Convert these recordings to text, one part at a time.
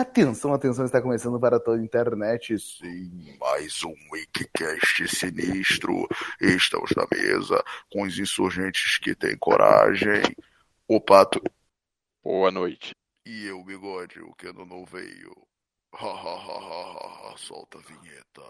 Atenção, atenção, está começando para toda a internet. Sim, mais um Wikicast sinistro. Estamos na mesa com os insurgentes que têm coragem. O Pato. Boa noite. E eu, Bigode, o que não veio. Ha, ha, ha, ha, ha, solta a vinheta.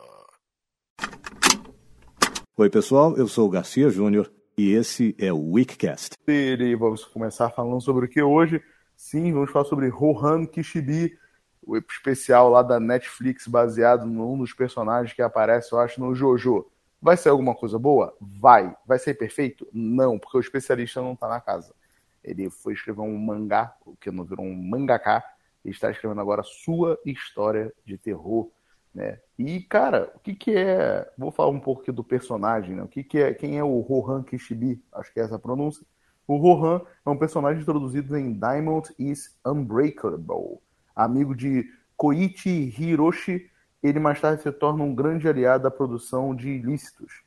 Oi, pessoal, eu sou o Garcia Júnior e esse é o Wikicast. E vamos começar falando sobre o que hoje? Sim, vamos falar sobre Rohan Kishibi, o especial lá da Netflix baseado num dos personagens que aparece, eu acho, no Jojo. Vai ser alguma coisa boa? Vai. Vai ser perfeito? Não, porque o especialista não tá na casa. Ele foi escrever um mangá, o que não virou um mangaká, e está escrevendo agora sua história de terror, né? E, cara, o que que é... Vou falar um pouco aqui do personagem, né? O que que é... Quem é o Rohan Kishibi? Acho que é essa a pronúncia. O Rohan é um personagem introduzido em Diamond is Unbreakable. Amigo de Koichi Hiroshi, ele mais tarde se torna um grande aliado da produção de ilícitos.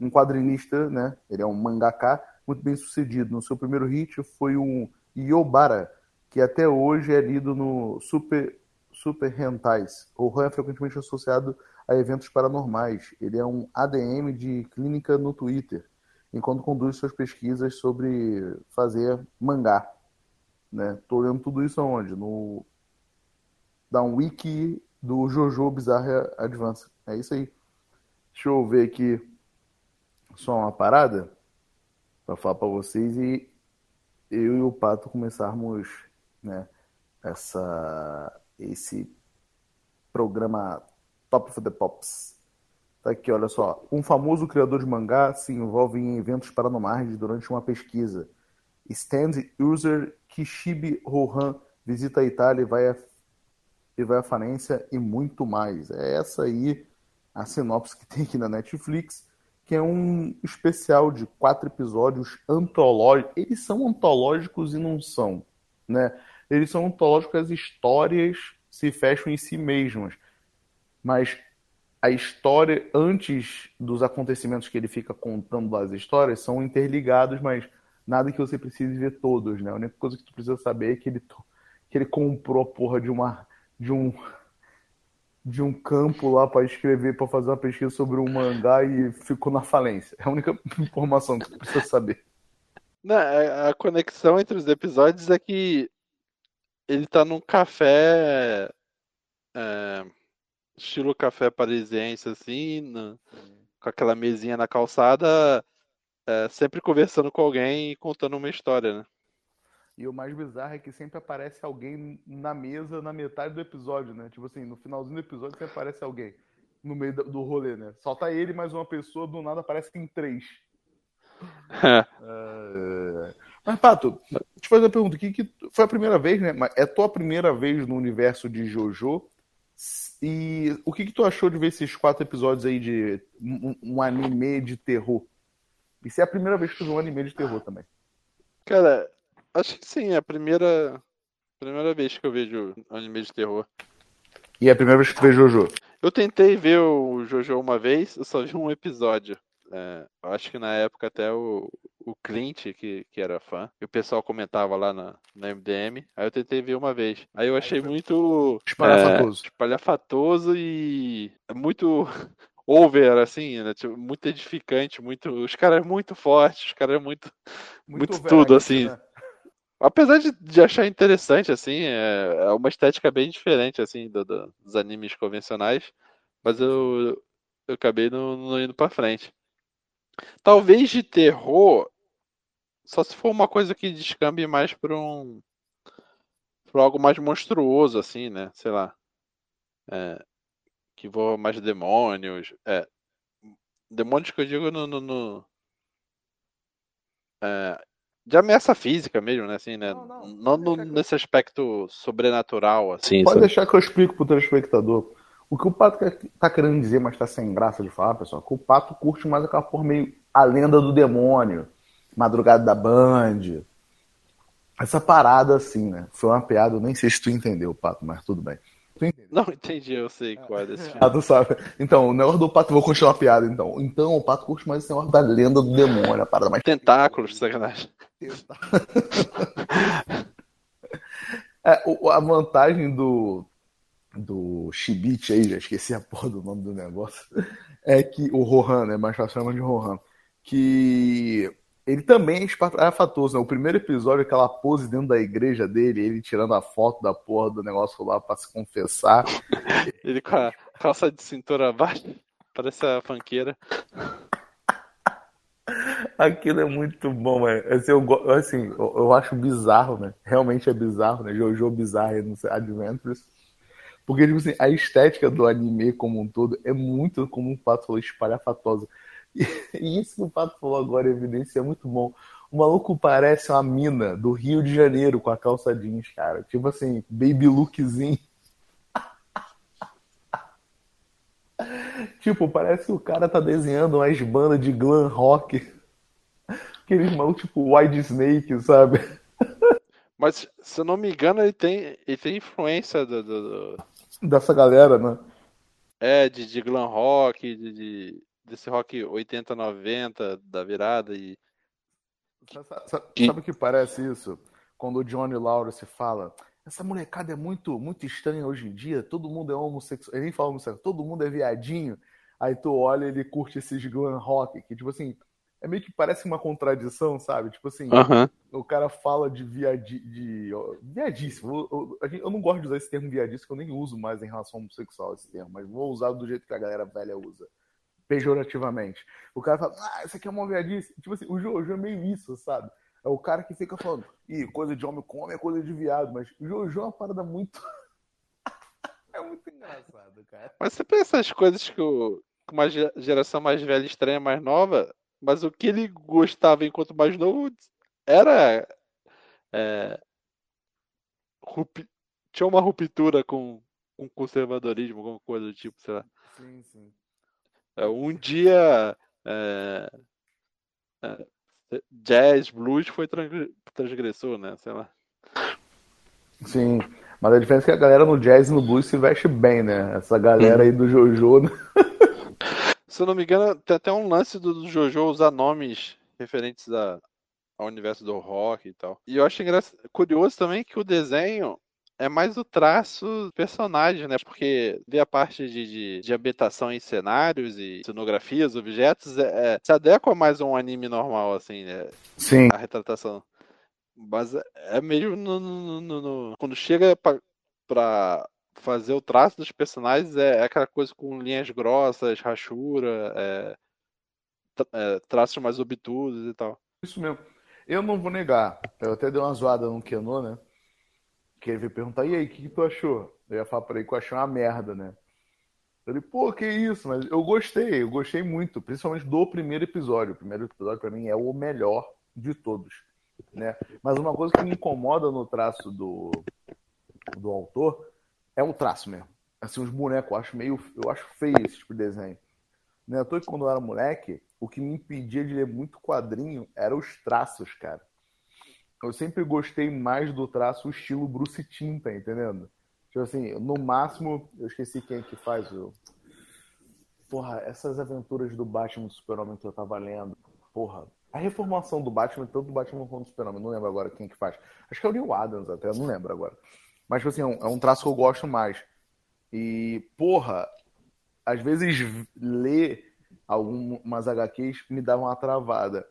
Um quadrinista, né? Ele é um mangaka muito bem sucedido. No seu primeiro hit foi um Yobara, que até hoje é lido no Super, Super Hentais. O Rohan é frequentemente associado a eventos paranormais. Ele é um ADM de clínica no Twitter enquanto conduz suas pesquisas sobre fazer mangá. Né? Tô lendo tudo isso aonde? No da um wiki do Jojo Bizarre Advance. É isso aí. Deixa eu ver aqui só uma parada para falar para vocês e eu e o Pato começarmos, né, essa esse programa Top of the Pops. Tá aqui, olha só. Um famoso criador de mangá se envolve em eventos paranormais durante uma pesquisa. Stand user Kishibe Rohan visita a Itália e vai, a, e vai à falência e muito mais. É essa aí a sinopse que tem aqui na Netflix, que é um especial de quatro episódios antológicos. Eles são antológicos e não são, né? Eles são antológicos, as histórias se fecham em si mesmas. Mas a história, antes dos acontecimentos que ele fica contando as histórias, são interligados, mas nada que você precise ver todos, né? A única coisa que tu precisa saber é que ele, que ele comprou a porra de uma. de um. de um campo lá para escrever, para fazer uma pesquisa sobre um mangá e ficou na falência. É a única informação que tu precisa saber. Não, a conexão entre os episódios é que ele tá num café. É estilo café parisiense, assim, no, com aquela mesinha na calçada, é, sempre conversando com alguém e contando uma história, né? E o mais bizarro é que sempre aparece alguém na mesa na metade do episódio, né? Tipo assim, no finalzinho do episódio sempre aparece alguém no meio do rolê, né? Só tá ele mais uma pessoa, do nada aparece em três. é... Mas, Pato, deixa eu fazer uma pergunta. Que, que foi a primeira vez, né? É tua primeira vez no universo de JoJo? E o que, que tu achou de ver esses quatro episódios aí de um, um anime de terror? Isso é a primeira vez que tu viu um anime de terror também. Cara, acho que sim, é a primeira, primeira vez que eu vejo anime de terror. E é a primeira vez que tu vê Jojo? Eu tentei ver o Jojo uma vez, eu só vi um episódio. É, acho que na época até o, o Clint, que, que era fã, e o pessoal comentava lá na, na MDM. Aí eu tentei ver uma vez. Aí eu achei muito. Espalhafatoso. É, espalhafatoso e muito over, assim, né? Tipo, muito edificante, muito. Os caras muito fortes, os caras muito. Muito, muito tudo, assim. Né? Apesar de, de, achar interessante, assim, é, é, uma estética bem diferente, assim, do, do, dos animes convencionais, mas eu, eu acabei não, não indo pra frente. Talvez de terror, só se for uma coisa que descambe mais para um. para algo mais monstruoso, assim, né? Sei lá. É, que voa mais demônios. É, demônios que eu digo no. no, no é, de ameaça física mesmo, né? Assim, né? Não, não, não no, nesse aspecto sobrenatural, assim. Pode sabe? deixar que eu explico pro telespectador. O que o Pato tá querendo dizer, mas tá sem graça de falar, pessoal, é que o Pato curte mais aquela porra meio a lenda do demônio. Madrugada da Band. Essa parada assim, né? Foi uma piada, eu nem sei se tu entendeu, Pato, mas tudo bem. Não entendi, eu sei qual é desse filme. Ah, tu sabe. Então, o negócio do Pato, vou continuar a piada então. Então, o Pato curte mais esse negócio da lenda do demônio, a parada mais. Tentáculos, sacanagem. É, a vantagem do, do Shibit aí, já esqueci a porra do nome do negócio, é que o Rohan, né? Mais fácil chamar de Rohan. Que ele também é espalhafatoso, né? O primeiro episódio, aquela pose dentro da igreja dele, ele tirando a foto da porra do negócio lá pra se confessar. Ele com a calça de cintura baixa, parece a fanqueira. Aquilo é muito bom, mano. Assim, eu, assim, eu, eu, acho bizarro, né? Realmente é bizarro, né? Jojo Bizarre no Adventures. Porque, tipo assim, a estética do anime como um todo é muito, como o Pato falou, espalhafatosa. E, isso que o Pato falou agora, evidência, é muito bom. O maluco parece uma mina do Rio de Janeiro com a calça jeans, cara. Tipo assim, baby lookzinho. tipo, parece que o cara tá desenhando umas bandas de glam rock. Aqueles malucos tipo White Snake, sabe? Mas, se eu não me engano, ele tem, ele tem influência do, do... dessa galera, né? É, de, de glam rock, de, de, desse rock 80, 90 da virada e. Sabe, sabe o que parece isso? Quando o Johnny Lawrence fala, essa molecada é muito, muito estranha hoje em dia, todo mundo é homossexual, ele nem fala homossexual, todo mundo é viadinho. Aí tu olha ele curte esses glam rock, que tipo assim, é meio que parece uma contradição, sabe? Tipo assim, o cara fala de, viadi, de viadíssimo. Eu, eu, eu, não gosto de usar esse termo viadíssimo, que eu nem uso mais em relação ao homossexual esse termo, mas vou usar do jeito que a galera velha usa. Pejorativamente. O cara fala, ah, isso aqui é uma viadice. Tipo assim, o Jojo é meio isso, sabe? É o cara que fica falando, ih, coisa de homem com homem é coisa de viado, mas o Jojo é uma parada muito. é muito engraçado, cara. Mas você pensa as coisas que o, uma geração mais velha estranha, mais nova, mas o que ele gostava enquanto mais novo era. É, rupi, tinha uma ruptura com, com conservadorismo, alguma coisa do tipo, sei lá. Sim, sim. É, um dia. É, é, jazz, blues foi transgressor, né? Sei lá. Sim, mas a diferença é que a galera no jazz e no blues se veste bem, né? Essa galera aí do Jojo. Se eu não me engano, tem até um lance do, do Jojo usar nomes referentes a, ao universo do rock e tal. E eu acho curioso também que o desenho é mais o traço do personagem, né? Porque vê a parte de, de, de ambientação em cenários e cenografias, objetos, é, é, se adequa mais a um anime normal, assim, né? Sim. A retratação. Mas é meio no, no, no, no quando chega pra, pra fazer o traço dos personagens é, é aquela coisa com linhas grossas, rachura, é, é, traços mais obtusos e tal. Isso mesmo. Eu não vou negar. Eu até dei uma zoada no Keno, né? Que ele veio perguntar, e aí, o que, que, tu achou? Eu ia falar pra ele que eu achei uma merda, né? Eu falei, pô, que isso? Mas eu gostei, eu gostei muito, principalmente do primeiro episódio. O primeiro episódio, para mim, é o melhor de todos. Né? Mas uma coisa que me incomoda no traço do, do autor é um traço mesmo. Assim, os bonecos, eu acho meio. Eu acho feio esse tipo de desenho. Não é que quando eu era moleque, o que me impedia de ler muito quadrinho eram os traços, cara. Eu sempre gostei mais do traço estilo Bruce Timm, tá entendendo? Tipo assim, no máximo, eu esqueci quem é que faz o. Porra, essas aventuras do Batman do Super-Homem que eu tava lendo. Porra, a reformação do Batman, tanto do Batman quanto do Super-Homem, não lembro agora quem é que faz. Acho que é o Neil Adams até, não lembro agora. Mas, tipo assim, é um, é um traço que eu gosto mais. E, porra, às vezes ler algumas HQs me dá uma travada.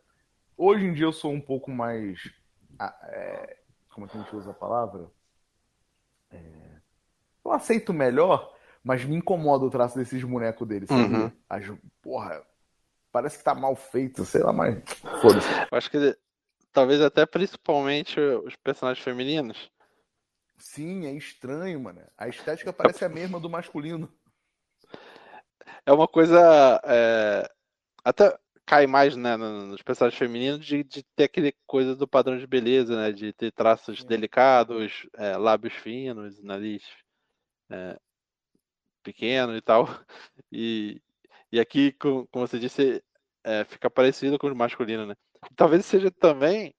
Hoje em dia eu sou um pouco mais. É, como é que a gente usa a palavra? É, eu aceito melhor, mas me incomoda o traço desses bonecos deles. Uhum. As, porra, parece que tá mal feito, sei lá, mas foda-se. Acho que talvez até principalmente os personagens femininos Sim, é estranho, mano. A estética parece a mesma do masculino. É uma coisa. É... Até cai mais né, nos personagens femininos de, de, ter aquele coisa do padrão de beleza, né? De ter traços delicados, é, lábios finos, nariz é, pequeno e tal. E, e aqui, como, como você disse, é, fica parecido com o masculino, né? Talvez seja também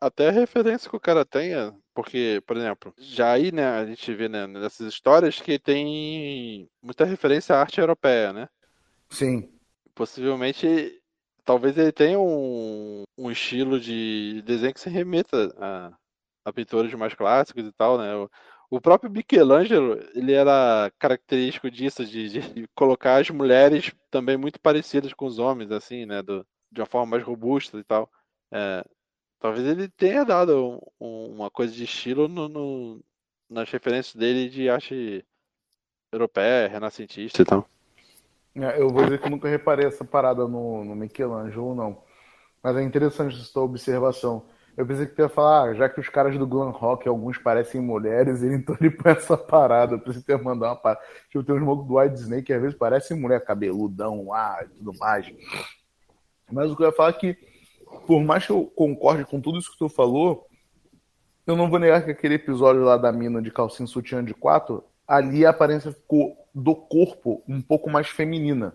até a referência que o cara tenha, porque, por exemplo, já aí, né, a gente vê né, nessas histórias que tem muita referência à arte europeia, né? Sim. Possivelmente, talvez ele tenha um, um estilo de desenho que se remeta a, a pintores mais clássicos e tal, né? O, o próprio Michelangelo, ele era característico disso, de, de, colocar as mulheres também muito parecidas com os homens, assim, né? Do, de uma forma mais robusta e tal. É, talvez ele tenha dado um, uma coisa de estilo no, no, nas referências dele de arte europeia, renascentista e tal. É, eu vou dizer que nunca reparei essa parada no, no Michelangelo, não. Mas é interessante essa observação. Eu pensei que tu ia falar, ah, já que os caras do glam rock, alguns parecem mulheres, então ele põe essa parada. Eu pensei que tu ia mandar uma parada. Tipo, tem uns malucos do White Snake que às vezes parecem mulher, cabeludão, ah, tudo mais. Mas o que eu ia falar é que, por mais que eu concorde com tudo isso que tu falou, eu não vou negar que aquele episódio lá da mina de calcinha sutiã de quatro, ali a aparência ficou do corpo um pouco mais feminina.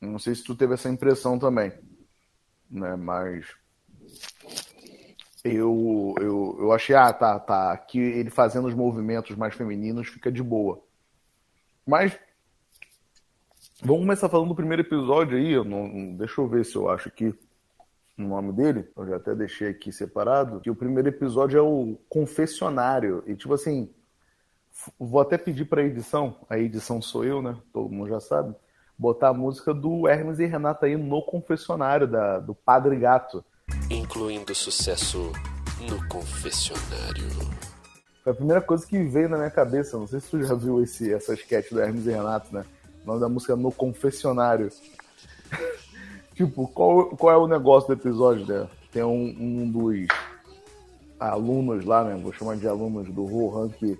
Não sei se tu teve essa impressão também. Né? Mas eu, eu, eu achei, ah, tá, tá. Aqui ele fazendo os movimentos mais femininos fica de boa. Mas vamos começar falando do primeiro episódio aí. Eu não, deixa eu ver se eu acho aqui o nome dele. Eu já até deixei aqui separado. Que o primeiro episódio é o confessionário. E tipo assim, vou até pedir para edição. A edição sou eu, né? Todo mundo já sabe. Botar a música do Hermes e Renata aí no confessionário da, do Padre Gato incluindo sucesso no confessionário. Foi a primeira coisa que veio na minha cabeça. Não sei se tu já viu esse, essa sketch do Hermes e Renato, né? O nome da música é No Confessionário. Tipo, qual, qual é o negócio do episódio, né? Tem um, um dos alunos lá, né? Vou chamar de alunos do Rohan que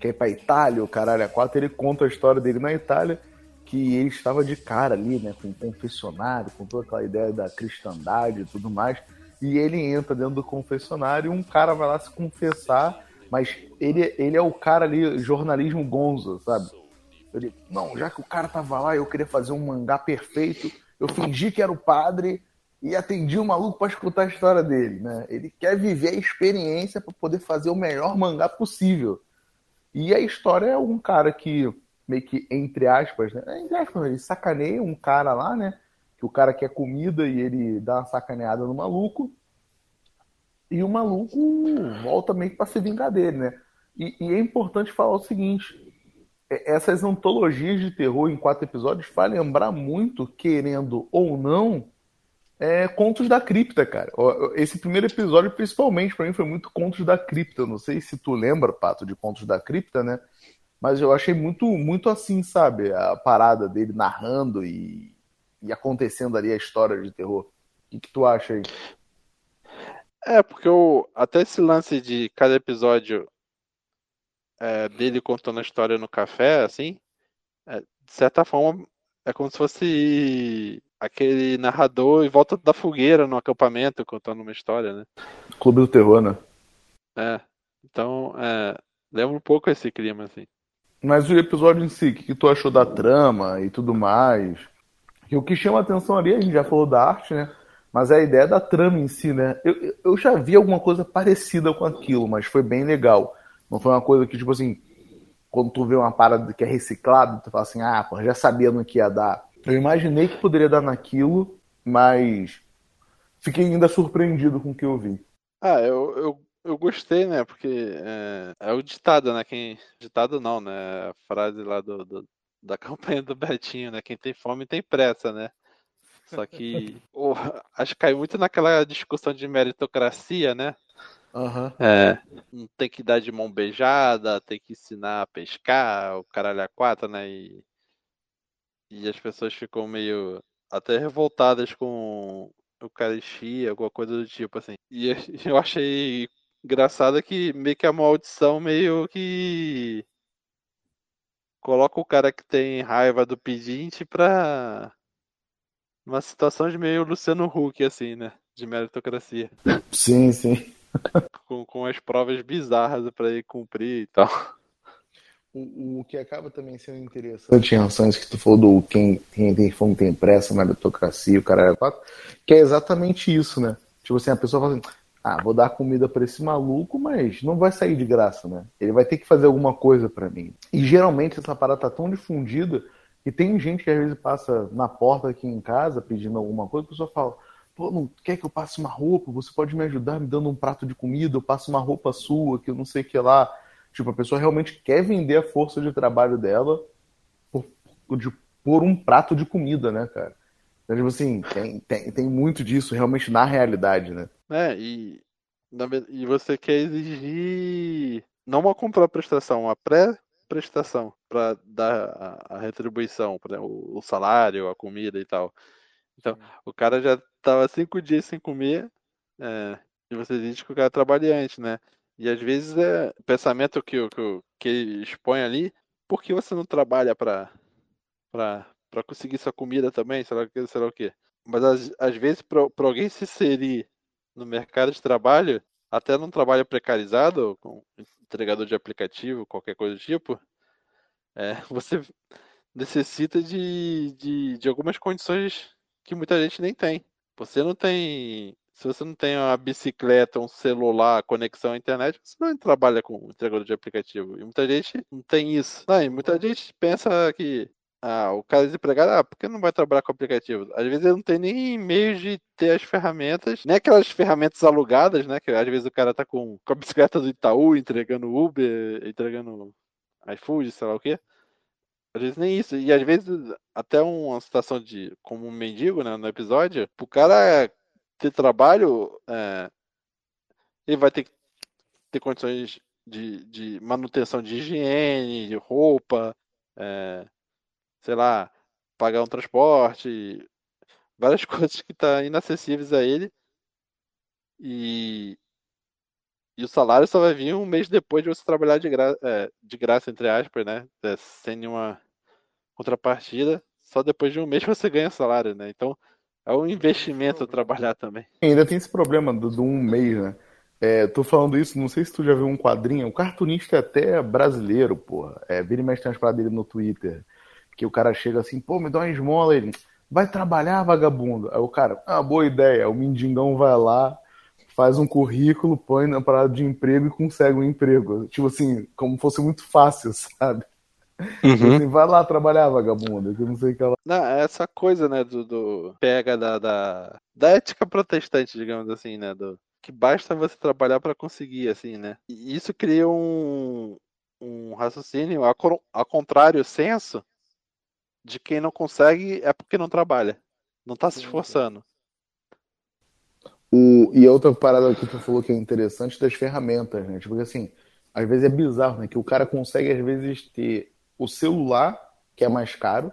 quer ir pra Itália, o caralho a quatro. Ele conta a história dele na Itália que ele estava de cara ali, né, com o confessionário, com toda aquela ideia da cristandade e tudo mais, e ele entra dentro do confessionário e um cara vai lá se confessar, mas ele, ele é o cara ali, jornalismo gonzo, sabe? Ele, não, já que o cara tava lá, eu queria fazer um mangá perfeito, eu fingi que era o padre e atendi o maluco para escutar a história dele, né? Ele quer viver a experiência para poder fazer o melhor mangá possível. E a história é um cara que meio que, entre aspas, né? Entre aspas, ele sacaneia um cara lá, né? Que o cara quer comida e ele dá uma sacaneada no maluco. E o maluco volta meio que pra se vingar dele, né? E, e é importante falar o seguinte: é, essas antologias de terror em quatro episódios vai lembrar muito, querendo ou não, é, Contos da Cripta, cara. Esse primeiro episódio, principalmente, para mim, foi muito Contos da Cripta. Não sei se tu lembra, Pato, de Contos da Cripta, né? Mas eu achei muito, muito assim, sabe? A parada dele narrando e, e acontecendo ali a história de terror. O que, que tu acha aí? É, porque eu, até esse lance de cada episódio é, dele contando a história no café, assim, é, de certa forma, é como se fosse aquele narrador em volta da fogueira no acampamento contando uma história, né? Clube do Terror, né? É. Então, é, lembra um pouco esse clima, assim. Mas o episódio em si, o que tu achou da trama e tudo mais? o que chama atenção ali, a gente já falou da arte, né? Mas é a ideia da trama em si, né? Eu, eu já vi alguma coisa parecida com aquilo, mas foi bem legal. Não foi uma coisa que, tipo assim, quando tu vê uma parada que é reciclada, tu fala assim, ah, pô, já sabia no que ia dar. Eu imaginei que poderia dar naquilo, mas fiquei ainda surpreendido com o que eu vi. Ah, eu, eu eu gostei, né? Porque é, é, o ditado, né? Quem, ditado não, né? A frase lá do, do, da campanha do Betinho, né? Quem tem fome tem pressa, né? Só que oh, acho que cai muito naquela discussão de meritocracia, né? Uhum. É, tem que dar de mão beijada, tem que ensinar a pescar, o caralho a quatro, né? E, e as pessoas ficam meio até revoltadas com Eucaristia, alguma coisa do tipo, assim. E eu achei Engraçado que meio que a maldição meio que coloca o cara que tem raiva do pedinte pra uma situação de meio Luciano Huck, assim, né? De meritocracia. Sim, sim. Com, com as provas bizarras para ele cumprir e tal. O, o, que acaba também sendo interessante em relação a isso que tu falou do quem, quem tem fome tem pressa, meritocracia, o cara é quatro, que é exatamente isso, né? Tipo assim, a pessoa fala assim, ah, vou dar comida para esse maluco, mas não vai sair de graça, né? Ele vai ter que fazer alguma coisa para mim. E geralmente essa parada tá tão difundida que tem gente que às vezes passa na porta aqui em casa pedindo alguma coisa, a pessoa fala: pô, não quer que eu passe uma roupa? Você pode me ajudar me dando um prato de comida? Eu passo uma roupa sua, que eu não sei o que lá. Tipo, a pessoa realmente quer vender a força de trabalho dela por, de, por um prato de comida, né, cara? Então, tipo assim, tem, tem, tem muito disso realmente na realidade, né? É, e, e você quer exigir não uma contraprestação, uma pré-prestação para dar a, a retribuição, por exemplo, o salário, a comida e tal. Então, o cara já tava cinco dias sem comer, é, e você diz que o cara é trabalhante, né? E às vezes é pensamento que, que, que expõe ali, por que você não trabalha para para conseguir sua comida também, lá, sei lá o quê. Mas às, às vezes para alguém se inserir no mercado de trabalho, até num trabalho precarizado, com entregador de aplicativo, qualquer coisa do tipo, é, você necessita de, de, de algumas condições que muita gente nem tem. Você não tem se você não tem uma bicicleta, um celular, conexão à internet, você não trabalha com entregador de aplicativo. E muita gente não tem isso. Não, e muita gente pensa que ah, o cara é desempregado, ah, por que não vai trabalhar com aplicativo? Às vezes ele não tem nem meio de ter as ferramentas, nem aquelas ferramentas alugadas, né? Que às vezes o cara tá com, com a bicicleta do Itaú, entregando Uber, entregando iFood, sei lá o quê. Às vezes nem isso. E às vezes até uma situação de como um mendigo, né, no episódio, o cara ter trabalho, é, ele vai ter que ter condições de, de manutenção de higiene, de roupa, é, sei lá, pagar um transporte, várias coisas que estão tá inacessíveis a ele. E, e o salário só vai vir um mês depois de você trabalhar de, gra é, de graça, entre aspas, né? É, sem nenhuma contrapartida. Só depois de um mês você ganha salário, né? Então é um investimento trabalhar também. Ainda tem esse problema do, do um mês, né? É, tô falando isso, não sei se tu já viu um quadrinho, um cartunista é até brasileiro, porra. É, vira e mexe tem umas paradas dele no Twitter. Que o cara chega assim, pô, me dá uma esmola, ele vai trabalhar, vagabundo. Aí o cara, ah, boa ideia. O mendigão vai lá, faz um currículo, põe na parada de emprego e consegue um emprego. Tipo assim, como fosse muito fácil, sabe? Uhum. Assim, vai lá trabalhar, vagabundo, que não sei o que ela. Não, é essa coisa, né, do, do... pega da, da, da ética protestante, digamos assim, né, do que basta você trabalhar para conseguir, assim, né. E isso cria um, um raciocínio a, a contrário senso de quem não consegue é porque não trabalha, não está se esforçando. O, e outra parada que tu falou que é interessante das ferramentas, né? Tipo assim, às vezes é bizarro, né? Que o cara consegue, às vezes, ter o celular, que é mais caro,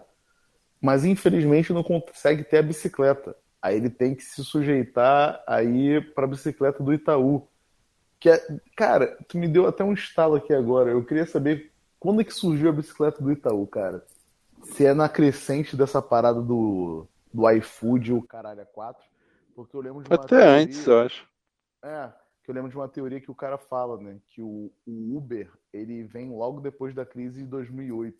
mas infelizmente não consegue ter a bicicleta. Aí ele tem que se sujeitar aí para a bicicleta do Itaú. Que é, cara, tu me deu até um estalo aqui agora. Eu queria saber quando é que surgiu a bicicleta do Itaú, cara. Se é na crescente dessa parada do, do iFood, o caralho a 4. Porque eu lembro de uma Até teoria... antes, eu acho. É, que eu lembro de uma teoria que o cara fala, né? Que o, o Uber ele vem logo depois da crise de 2008.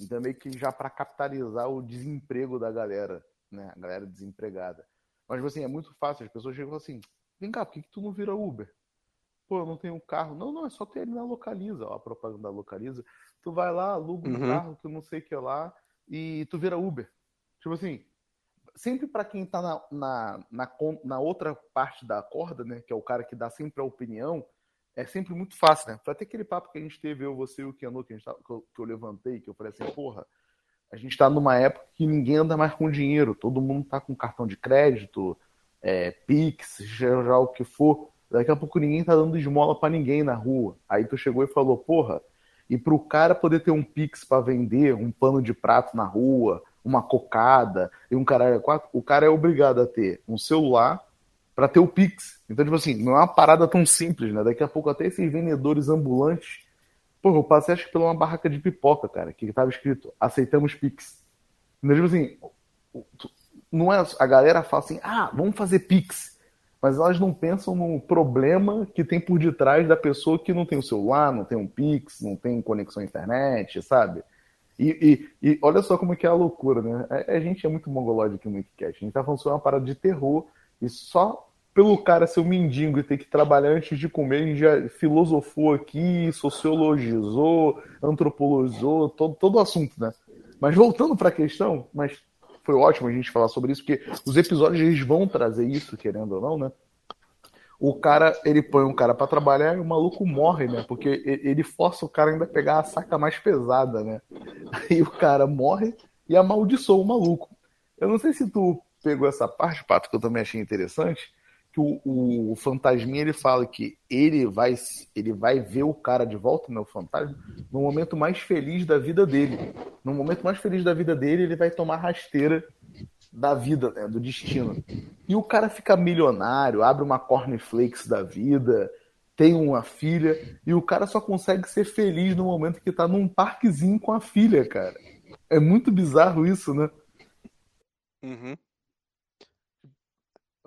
Então meio que já para capitalizar o desemprego da galera, né? A galera desempregada. Mas assim, é muito fácil, as pessoas chegam assim: "Vem cá, por que, que tu não vira Uber?" Pô, eu não tenho um carro. Não, não, é só ter ele na localiza, ó, a propaganda da localiza. Tu vai lá, aluga um uhum. carro que eu não sei o que lá e tu vira Uber. Tipo assim, sempre para quem está na, na, na, na, outra parte da corda, né, que é o cara que dá sempre a opinião, é sempre muito fácil, né? Foi até aquele papo que a gente teve, eu, você e o Keanu, que, tá, que, eu, que eu levantei, que eu falei assim, porra, a gente está numa época que ninguém anda mais com dinheiro, todo mundo está com cartão de crédito, é, Pix, já, já o que for. Daqui a pouco ninguém está dando esmola para ninguém na rua. Aí tu chegou e falou, porra, e para o cara poder ter um Pix para vender, um pano de prato na rua, uma cocada e um caralho quatro, o cara é obrigado a ter um celular para ter o Pix. Então, tipo assim, não é uma parada tão simples, né? Daqui a pouco até esses vendedores ambulantes. Pô, eu passei acho que pela uma barraca de pipoca, cara, que tava escrito aceitamos Pix. Então, tipo assim, não é, a galera fala assim, ah, vamos fazer Pix. Mas elas não pensam no problema que tem por detrás da pessoa que não tem o celular, não tem um Pix, não tem conexão à internet, sabe? E, e, e, olha só como é que é a loucura, né? A, é, a gente é muito mongolóide aqui no Wikicast. A gente tá falando sobre uma parada de terror e só pelo cara ser um mendigo e ter que trabalhar antes de comer, a gente já filosofou aqui, sociologizou, antropologizou, todo, todo o assunto, né? Mas voltando para a questão, mas foi ótimo a gente falar sobre isso, porque os episódios eles vão trazer isso, querendo ou não, né? O cara, ele põe um cara para trabalhar e o maluco morre, né? Porque ele força o cara ainda a pegar a saca mais pesada, né? Aí o cara morre e amaldiçoa o maluco. Eu não sei se tu pegou essa parte, Pato, que eu também achei interessante, que o, o, o, fantasminha ele fala que ele vai ele vai ver o cara de volta, né, o fantasma, no momento mais feliz da vida dele. No momento mais feliz da vida dele, ele vai tomar rasteira da vida, né, do destino. E o cara fica milionário, abre uma cornflakes da vida, tem uma filha, e o cara só consegue ser feliz no momento que tá num parquezinho com a filha, cara. É muito bizarro isso, né? Uhum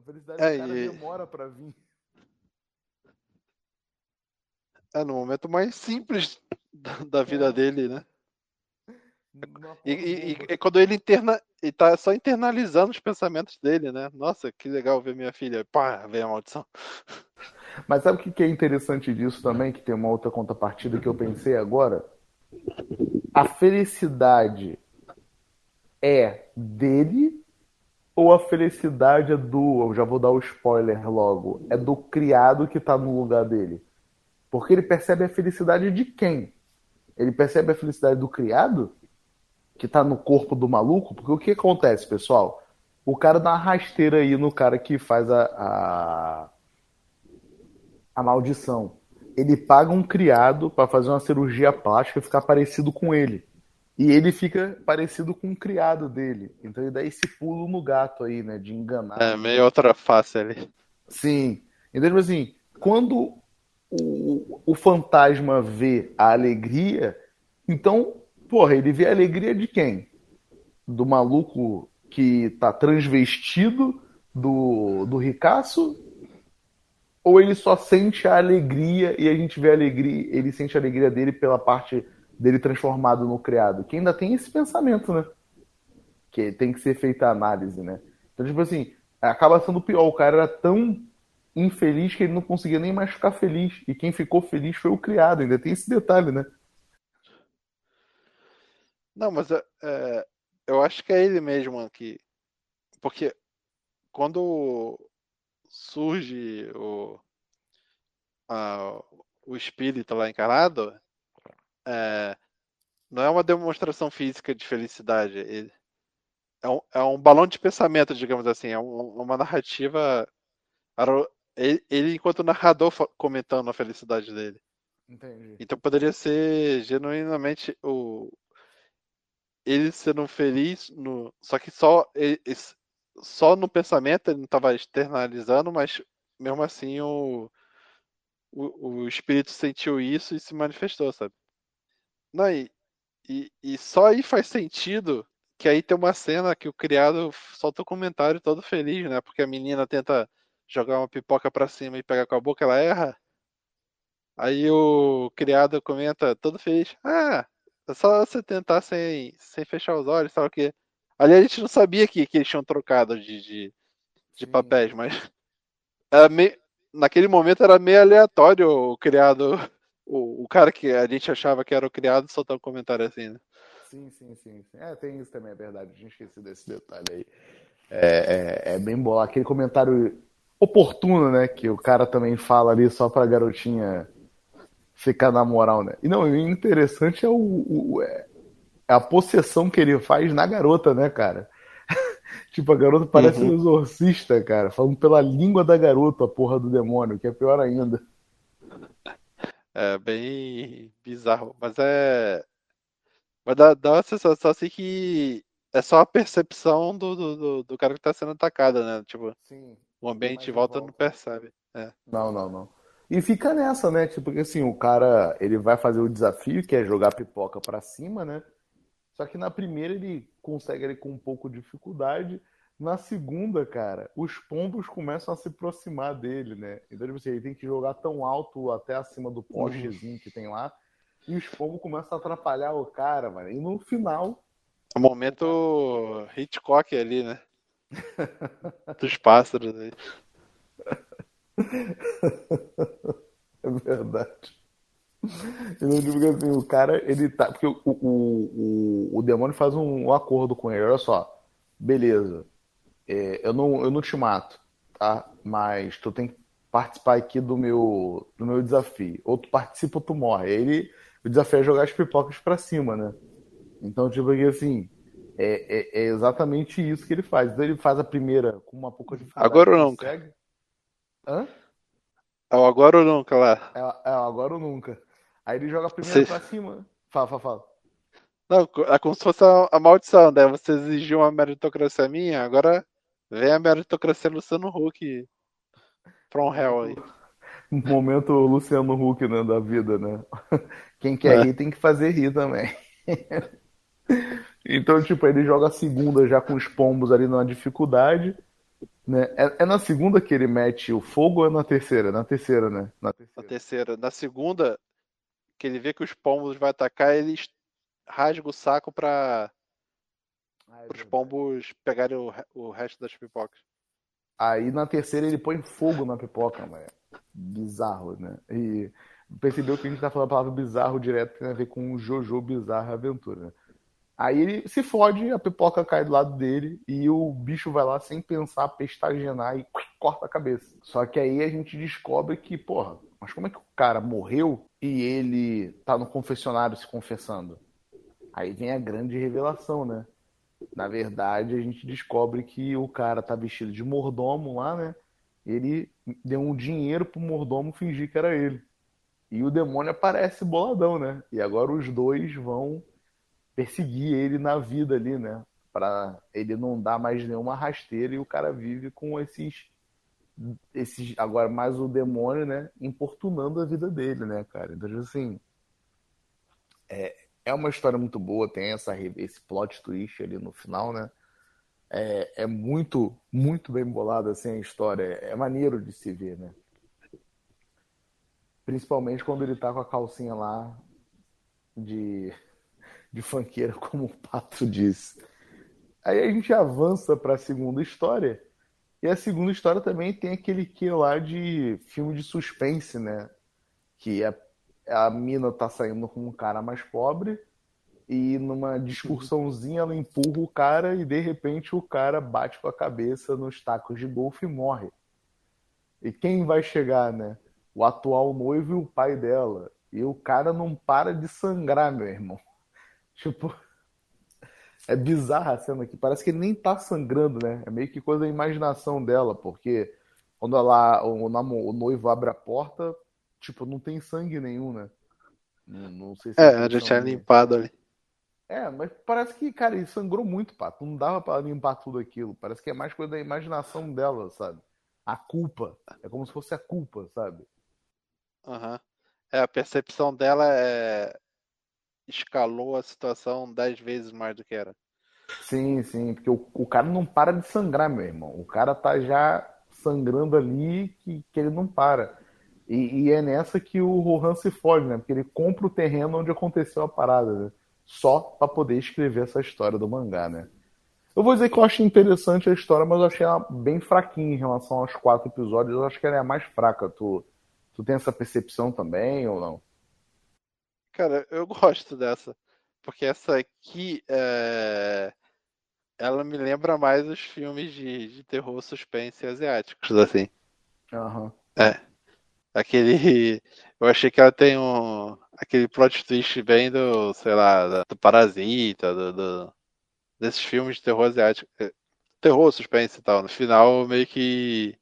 felicidade é, do cara e... demora pra vir. É no momento mais simples da, vida é. dele, né? E, e, e, quando ele interna, ele tá só internalizando os pensamentos dele, né? Nossa, que legal ver minha filha. Pá, vem a maldição. Mas sabe o que é interessante disso também? Que tem uma outra contrapartida que eu pensei agora? A felicidade é dele ou a felicidade é do. Eu já vou dar o spoiler logo. É do criado que tá no lugar dele. Porque ele percebe a felicidade de quem? Ele percebe a felicidade do criado? Que tá no corpo do maluco? Porque o que acontece, pessoal? O cara dá uma rasteira aí no cara que faz a, a, a maldição. Ele paga um criado para fazer uma cirurgia plástica e ficar parecido com ele. E ele fica parecido com um criado dele. Então ele dá esse pulo no gato aí, né? De enganar. É, meio outra face ali. Sim. Então, tipo assim, quando o, o fantasma vê a alegria, então, porra, ele vê a alegria de quem? Do maluco que tá transvestido do, do ricaço? Ou ele só sente a alegria e a gente vê a alegria, ele sente a alegria dele pela parte dele transformado no criado, que ainda tem esse pensamento, né? Que tem que ser feita a análise, né? Então, tipo assim, acaba sendo pior. O cara era tão infeliz que ele não conseguia nem mais ficar feliz. E quem ficou feliz foi o criado, ainda tem esse detalhe, né? Não, mas é, é eu acho que é ele mesmo que. Porque quando surge o, a, o espírito lá encarado, é, não é uma demonstração física de felicidade. Ele, é, um, é um balão de pensamento, digamos assim. É um, uma narrativa. Ele, ele, enquanto narrador, comentando a felicidade dele. Entendi. Então poderia ser genuinamente o ele sendo feliz no só que só ele, só no pensamento ele não estava externalizando, mas mesmo assim o, o, o espírito sentiu isso e se manifestou, sabe? Não, e, e, e só aí faz sentido que aí tem uma cena que o criado solta um comentário todo feliz, né? Porque a menina tenta jogar uma pipoca pra cima e pegar com a boca, ela erra. Aí o criado comenta todo feliz: Ah, é só você tentar sem, sem fechar os olhos, sabe o quê? Ali a gente não sabia que, que eles tinham trocado de, de, de papéis, mas era meio, naquele momento era meio aleatório o criado o, o cara que a gente achava que era o criado soltar um comentário assim, né? Sim, sim, sim, sim. É, tem isso também, é verdade. A gente esqueci desse detalhe aí. É, é, é bem bom. Aquele comentário oportuno, né? Que o cara também fala ali só pra garotinha ficar na moral, né? E não, o interessante é, o, o é a possessão que ele faz na garota, né, cara? tipo, a garota parece uhum. um exorcista, cara, falando pela língua da garota, a porra do demônio, que é pior ainda. É bem bizarro, mas é. Mas dá, dá uma sensação assim que é só a percepção do, do, do cara que tá sendo atacado, né? Tipo, Sim, o ambiente volta, volta não percebe. É. Não, não, não. E fica nessa, né? Tipo, porque assim, o cara ele vai fazer o desafio, que é jogar pipoca para cima, né? Só que na primeira ele consegue ele com um pouco de dificuldade. Na segunda, cara, os pombos começam a se aproximar dele, né? Então, tipo assim, ele tem que jogar tão alto até acima do postezinho que tem lá. E os pombos começam a atrapalhar o cara, mano. E no final. O momento Hitchcock ali, né? Dos pássaros aí. É verdade. Eu digo assim, o cara, ele tá. Porque o, o, o, o demônio faz um, um acordo com ele. Olha só beleza, é, eu, não, eu não te mato, tá? Mas tu tem que participar aqui do meu, do meu desafio. Ou tu participa ou tu morre. Ele, o desafio é jogar as pipocas pra cima, né? Então, tipo assim, é, é, é, exatamente isso que ele faz. Então ele faz a primeira com uma pouca dificuldade. Agora ou nunca. Hã? É o agora ou nunca lá. É, é agora ou nunca. Aí ele joga a primeira Você... pra cima. Fala, fala, fala. Não, é como se fosse a, maldição, né? Você exigiu uma meritocracia minha, agora vem a meritocracia Luciano Huck from hell aí. Momento Luciano Huck, né, da vida, né? Quem quer é. rir tem que fazer rir também. Então, tipo, ele joga a segunda já com os pombos ali na dificuldade. Né? É, é, na segunda que ele mete o fogo ou é na terceira? Na terceira, né? Na terceira. Na terceira. Na segunda, que ele vê que os pombos vai atacar, ele rasga o saco para ah, é os pombos pegarem o, o resto das pipocas. Aí na terceira ele põe fogo na pipoca, mano. Bizarro, né? E percebeu que a gente tá falando a palavra bizarro direto tem a ver com o Jojo Bizarro Aventura, né? Aí ele se fode, a pipoca cai do lado dele e o bicho vai lá sem pensar, pestagenar e corta a cabeça. Só que aí a gente descobre que, porra, mas como é que o cara morreu e ele tá no confessionário se confessando? Aí vem a grande revelação, né? Na verdade, a gente descobre que o cara tá vestido de mordomo lá, né? Ele deu um dinheiro pro mordomo fingir que era ele. E o demônio aparece boladão, né? E agora os dois vão perseguir ele na vida ali, né? Para ele não dar mais nenhuma rasteira e o cara vive com esses esses agora mais o demônio, né, importunando a vida dele, né, cara? Então tipo assim, é, é uma história muito boa, tem essa esse plot twist ali no final, né? É, é muito muito bem bolada assim a história, é maneiro de se ver, né? Principalmente quando ele tá com a calcinha lá de de fanqueira, como o Pato disse. Aí a gente avança para a segunda história. E a segunda história também tem aquele que lá de filme de suspense, né? Que a, a mina tá saindo com um cara mais pobre e numa discussãozinha ela empurra o cara e de repente o cara bate com a cabeça nos tacos de golfe e morre. E quem vai chegar, né? O atual noivo e o pai dela. E o cara não para de sangrar, meu irmão. Tipo, é bizarra a cena aqui. Parece que ele nem tá sangrando, né? É meio que coisa da imaginação dela, porque quando ela, o, o noivo abre a porta, tipo, não tem sangue nenhum, né? Não, não sei se é, já tinha limpado ali. É, mas parece que, cara, ele sangrou muito, pato. Não dava para limpar tudo aquilo. Parece que é mais coisa da imaginação dela, sabe? A culpa. É como se fosse a culpa, sabe? Aham. Uhum. É, a percepção dela é, escalou a situação dez vezes mais do que era. Sim, sim, porque o, o cara não para de sangrar, meu irmão. O cara tá já sangrando ali que, que ele não para. E, e é nessa que o Rohan se foge, né? Porque ele compra o terreno onde aconteceu a parada, né? Só para poder escrever essa história do mangá, né? Eu vou dizer que eu achei interessante a história, mas eu achei ela bem fraquinha em relação aos quatro episódios. Eu acho que ela é a mais fraca. Tu, tu tem essa percepção também ou não? Cara, eu gosto dessa. Porque essa aqui é... ela me lembra mais os filmes de, de terror suspense asiáticos, assim. Uhum. É. Aquele. Eu achei que ela tem um. aquele plot twist bem do, sei lá, do Parasita, do, do... desses filmes de terror asiático. É, terror, suspense e tal. No final, meio que.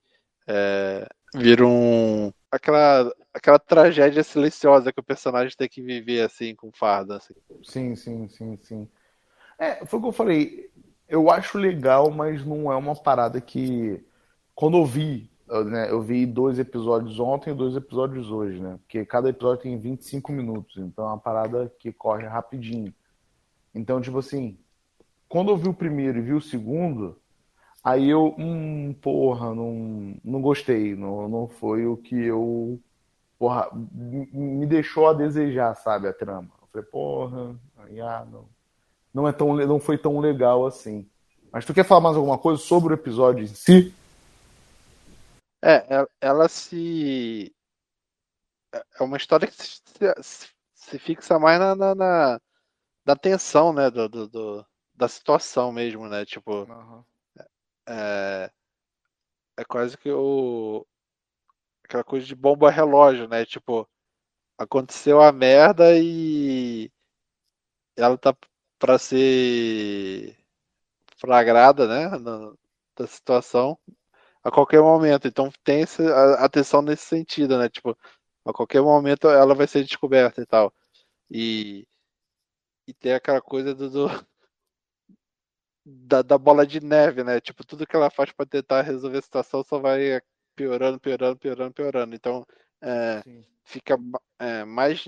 É, vira um. Aquela aquela tragédia silenciosa que o personagem tem que viver assim com farda. Assim. Sim, sim, sim, sim. É, foi o que eu falei. Eu acho legal, mas não é uma parada que. Quando eu vi, né, eu vi dois episódios ontem e dois episódios hoje, né? Porque cada episódio tem 25 minutos, então é uma parada que corre rapidinho. Então, tipo assim, quando eu vi o primeiro e vi o segundo, aí eu, hum, porra, não, não gostei, não, não foi o que eu porra, me deixou a desejar, sabe, a trama. Eu falei, porra, aí, ah, não, não, é tão, não foi tão legal assim. Mas tu quer falar mais alguma coisa sobre o episódio em si? É, ela se. É uma história que se, se fixa mais na, na, na, na tensão, né, do, do, do, da situação mesmo, né? Tipo, uhum. É, é quase que o aquela coisa de bomba relógio, né? Tipo, aconteceu a merda e ela tá para ser flagrada, né, na, da situação a qualquer momento. Então tem essa atenção nesse sentido, né? Tipo, a qualquer momento ela vai ser descoberta e tal. E, e tem aquela coisa do, do da, da, bola de neve, né? Tipo, tudo que ela faz para tentar resolver a situação só vai piorando, piorando, piorando, piorando. Então, é, fica é, mais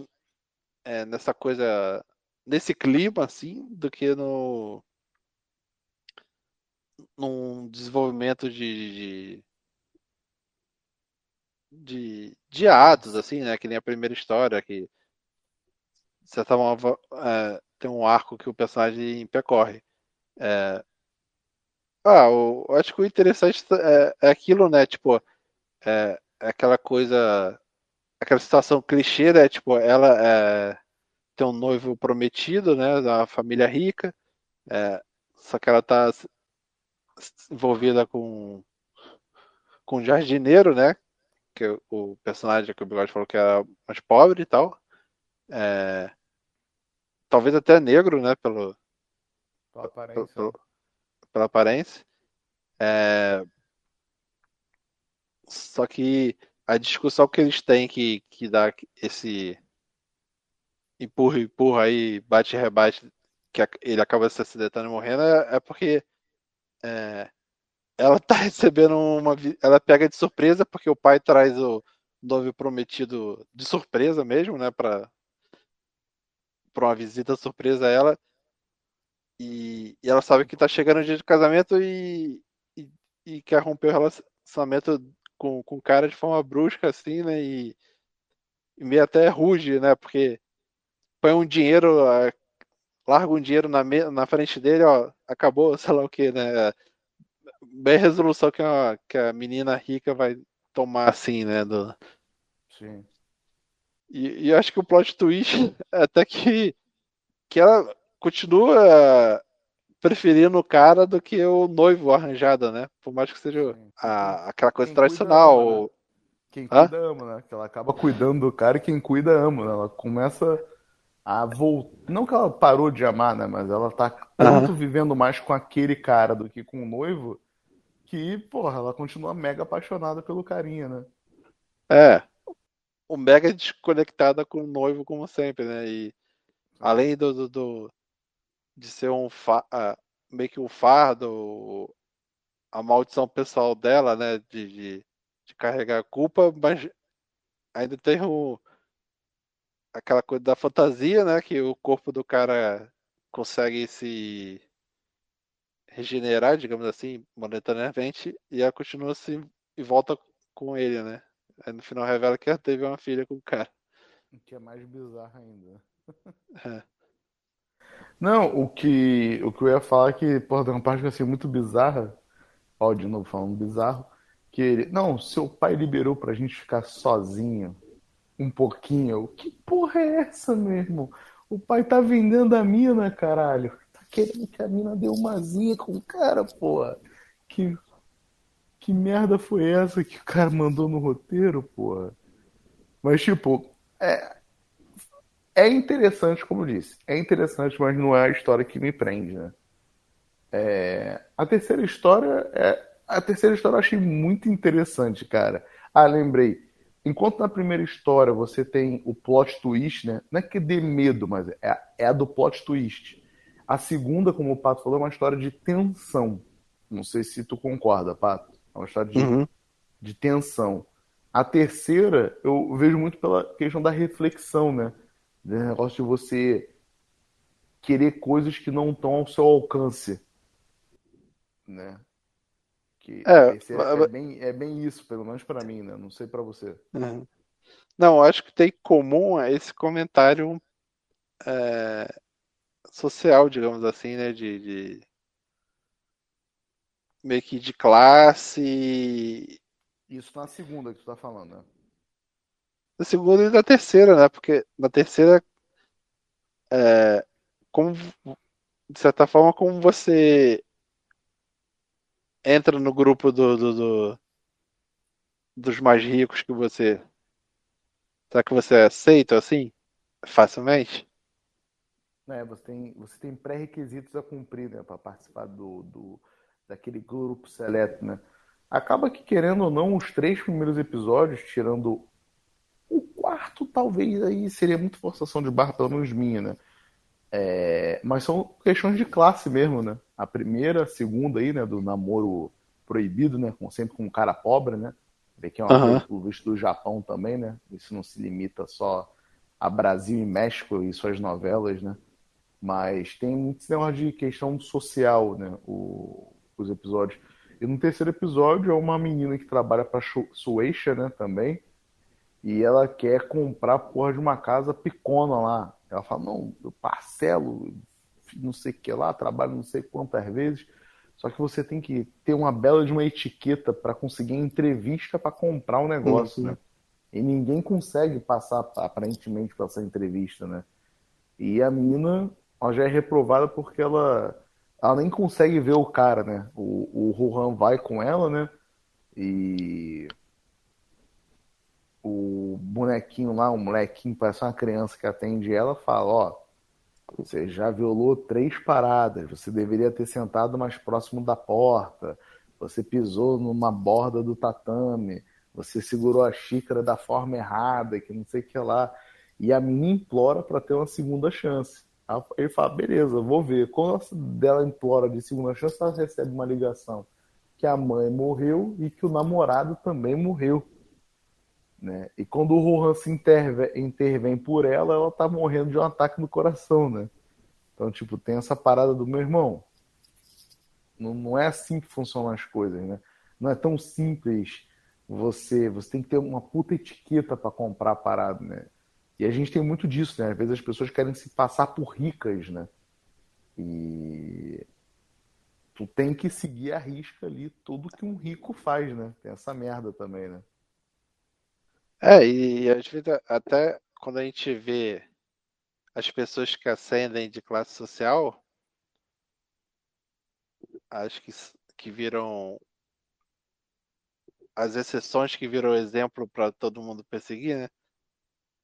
é, nessa coisa, nesse clima, assim, do que no num desenvolvimento de, de, de, atos, assim, né? Que nem a primeira história, que de certa forma é, tem um arco que o personagem percorre. É, ah, eu acho que o interessante é, é aquilo, né? Tipo, é, é, aquela coisa, aquela situação clichê, né? Tipo, ela é, tem um noivo prometido, né? Da família rica, é, só que ela tá envolvida com com um jardineiro, né? Que o personagem que o Bigode falou que era mais pobre e tal. É, talvez até negro, né? Pelo, pela aparência. Pelo, né? pela aparência. É, só que a discussão que eles têm que, que dá esse empurra, empurra aí, bate e rebate, que ele acaba se acidentando e morrendo, é, é porque é, ela tá recebendo uma. Ela pega de surpresa porque o pai traz o noivo prometido de surpresa mesmo, né? Pra, pra uma visita surpresa a ela. E, e ela sabe que tá chegando o dia de casamento e, e, e quer romper o relacionamento com, com o cara de forma brusca, assim, né? E, e meio até ruge, né? Porque põe um dinheiro, larga um dinheiro na, na frente dele, ó, acabou, sei lá o que, né? Bem resolução que a, que a menina rica vai tomar, assim, né? Do... Sim. E, e acho que o plot twist é até que, que ela continua preferindo o cara do que o noivo arranjado, né? Por mais que seja a, aquela coisa quem tradicional. Ama, né? Quem cuida Hã? ama, né? Que ela acaba cuidando do cara e quem cuida ama. Né? Ela começa a voltar. Não que ela parou de amar, né? Mas ela tá tanto uhum. vivendo mais com aquele cara do que com o noivo que, porra, ela continua mega apaixonada pelo carinha, né? É. O mega desconectada com o noivo, como sempre, né? E além do, do, do de ser um uh, meio que um fardo, a maldição pessoal dela, né? De, de, de carregar a culpa, mas ainda tem o, aquela coisa da fantasia, né? Que o corpo do cara consegue se regenerar, digamos assim, momentaneamente, e ela continua assim e volta com ele, né? Aí no final revela que ela teve uma filha com o cara. O que é mais bizarro ainda. É. Não, o que, o que eu ia falar é que, porra, tem uma parte assim muito bizarra. Ó, de novo falando bizarro. Que ele. Não, seu pai liberou pra gente ficar sozinho um pouquinho. Que porra é essa, meu irmão? O pai tá vendendo a mina, caralho. Tá querendo que a mina dê uma zinha com o cara, porra. Que, que merda foi essa que o cara mandou no roteiro, porra? Mas, tipo, é, é interessante, como eu disse, é interessante, mas não é a história que me prende, né? É, a terceira história é a terceira história eu achei muito interessante, cara. Ah, lembrei. Enquanto na primeira história você tem o plot twist, né? Não é que dê medo, mas é, é a do plot twist. A segunda, como o Pato falou, é uma história de tensão. Não sei se tu concorda, Pato. É uma história de, uhum. de tensão. A terceira, eu vejo muito pela questão da reflexão, né? Né? Negócio de você querer coisas que não estão ao seu alcance. Né? Que é, é, é, bem, é bem isso, pelo menos para mim, né? Não sei para você. Uhum. Não, acho que tem comum esse comentário é, social, digamos assim, né? De, de, meio que de classe. Isso na segunda que tu tá falando, né? Na segunda e na terceira, né? Porque na terceira, é, como de certa forma, como você entra no grupo do, do, do dos mais ricos que você. Será que você aceita assim? Facilmente? É, você tem, você tem pré-requisitos a cumprir né, para participar do, do, daquele grupo seleto, né? Acaba que, querendo ou não, os três primeiros episódios, tirando quarto, talvez aí seria muito forçação de barra, pelo menos minha, né? É, mas são questões de classe mesmo, né? A primeira, a segunda aí, né, do namoro proibido, né? Com, sempre com um cara pobre, né? Vê que é uma uhum. coisa visto do Japão também, né? Isso não se limita só a Brasil e México e suas novelas, né? Mas tem muito cinema de questão social, né? O, os episódios. E no terceiro episódio é uma menina que trabalha para Sueisha, né, também. E ela quer comprar a porra de uma casa picona lá. Ela fala, não, eu parcelo, não sei o que lá, trabalho não sei quantas vezes. Só que você tem que ter uma bela de uma etiqueta para conseguir entrevista para comprar um negócio, uhum. né? E ninguém consegue passar aparentemente para essa entrevista, né? E a menina ela já é reprovada porque ela ela nem consegue ver o cara, né? O, o Rohan vai com ela, né? E o bonequinho lá, um molequinho, parece uma criança que atende ela, fala, ó, você já violou três paradas, você deveria ter sentado mais próximo da porta, você pisou numa borda do tatame, você segurou a xícara da forma errada, que não sei o que lá. E a menina implora para ter uma segunda chance. Ele fala, beleza, vou ver. Quando dela implora de segunda chance, ela recebe uma ligação que a mãe morreu e que o namorado também morreu. Né? E quando o Rohan se intervém, intervém por ela, ela tá morrendo de um ataque no coração, né? Então, tipo, tem essa parada do meu irmão. Não, não é assim que funcionam as coisas, né? Não é tão simples você. Você tem que ter uma puta etiqueta para comprar a parada, né? E a gente tem muito disso, né? Às vezes as pessoas querem se passar por ricas, né? E tu tem que seguir a risca ali tudo que um rico faz, né? Tem essa merda também, né? É, e às vezes até quando a gente vê as pessoas que ascendem de classe social, acho que, que viram as exceções que viram exemplo para todo mundo perseguir, né?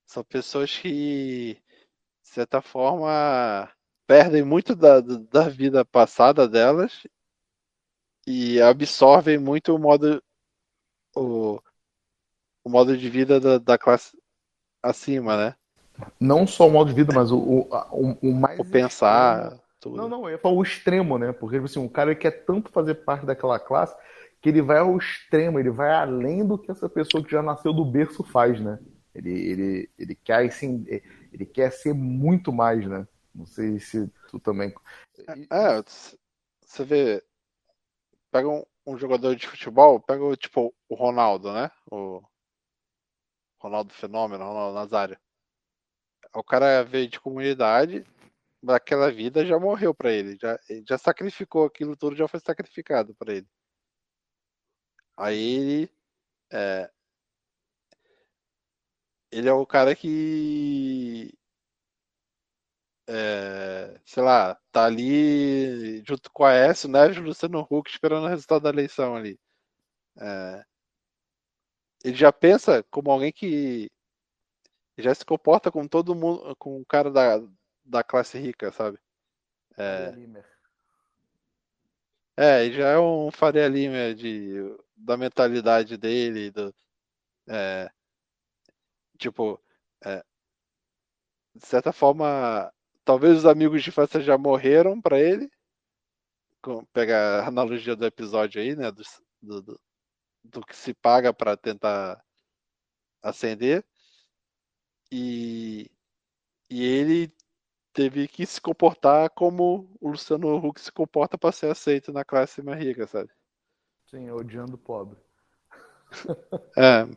São pessoas que, de certa forma, perdem muito da, da vida passada delas e absorvem muito o modo o, o modo de vida da, da classe acima, né? Não só o modo de vida, mas o, o, o mais. O pensar. Tudo. Não, não, eu falo o extremo, né? Porque assim, um cara quer tanto fazer parte daquela classe que ele vai ao extremo, ele vai além do que essa pessoa que já nasceu do berço faz, né? Ele, ele, ele, quer, assim, ele quer ser muito mais, né? Não sei se tu também. É, você vê. Pega um, um, jogador de futebol, pega tipo o Ronaldo, né? O Ronaldo Fenômeno, Ronaldo Nazário. O cara veio de comunidade, daquela vida já morreu para ele, já, já sacrificou aquilo tudo, já foi sacrificado para ele. Aí ele é, ele é o cara que. É, sei lá, tá ali junto com a S, né? Luciano Huck esperando o resultado da eleição ali. É, ele já pensa como alguém que já se comporta com todo mundo, com o cara da, da classe rica, sabe? É, é já é um Faria Lima de, da mentalidade dele, do, é, tipo, é, de certa forma, talvez os amigos de infância já morreram para ele. Pega a analogia do episódio aí, né? Do, do, do que se paga para tentar ascender. E, e ele teve que se comportar como o Luciano Huck se comporta para ser aceito na classe mais rica, sabe? Sim, odiando o pobre. É,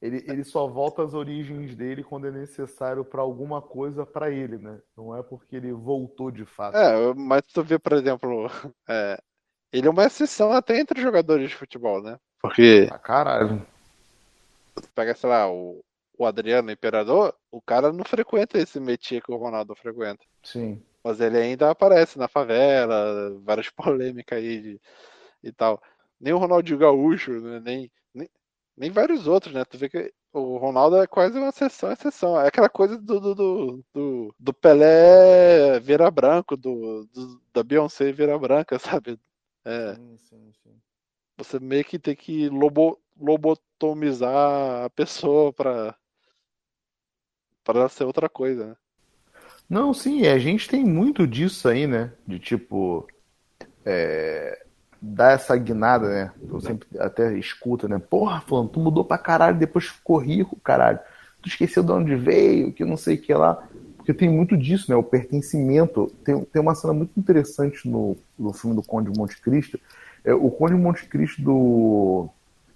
ele, ele só volta às origens dele quando é necessário para alguma coisa para ele, né? Não é porque ele voltou de fato. É, mas tu vê, por exemplo, é, ele é uma exceção até entre jogadores de futebol, né? Porque. Ah, caralho. Tu pega, sei lá, o, o Adriano Imperador, o cara não frequenta esse métier que o Ronaldo frequenta. Sim. Mas ele ainda aparece na favela, várias polêmicas aí de, e tal. Nem o Ronaldinho Gaúcho, né? nem, nem, nem vários outros, né? Tu vê que o Ronaldo é quase uma exceção, exceção. É aquela coisa do, do, do, do, do Pelé vira branco, do, do, da Beyoncé vira branca, sabe? É, sim, sim, sim. Você meio que tem que lobo, lobotomizar a pessoa para para ser outra coisa, né? Não, sim, a gente tem muito disso aí, né? De tipo. É, dar essa guinada, né? Eu sempre até escuta, né? Porra, falando, tu mudou pra caralho, depois ficou rico, caralho. Tu esqueceu de onde veio, que não sei o que lá. Porque tem muito disso, né? O pertencimento. Tem, tem uma cena muito interessante no, no filme do Conde de Monte Cristo. É, o Conde de Monte Cristo do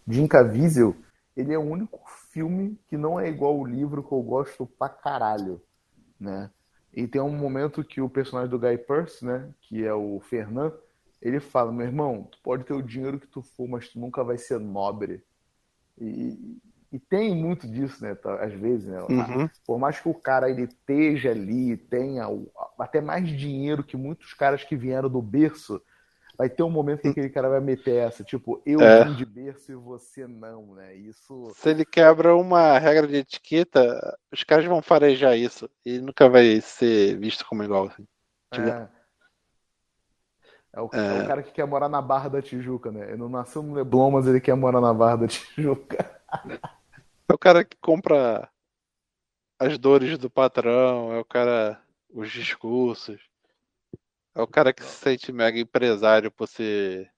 Jim Caviezel, ele é o único filme que não é igual o livro que eu gosto pra caralho, né? E tem um momento que o personagem do Guy Pearce, né, que é o Fernand, ele fala, meu irmão, tu pode ter o dinheiro que tu for, mas tu nunca vai ser nobre. E, e tem muito disso, né, tá, às vezes, né? Uhum. Por mais que o cara ele esteja ali, tenha até mais dinheiro que muitos caras que vieram do berço, vai ter um momento que aquele cara vai meter essa, tipo, eu é. vim de berço e você não, né? Isso. Se ele quebra uma regra de etiqueta, os caras vão farejar isso e nunca vai ser visto como igual. Assim. É. É o, é. é o, cara que quer morar na Barra da Tijuca, né? Ele não nasceu no Leblon, mas ele quer morar na Barra da Tijuca. É o cara que compra as dores do patrão, é o cara. os discursos. É o cara que se sente mega empresário por ser.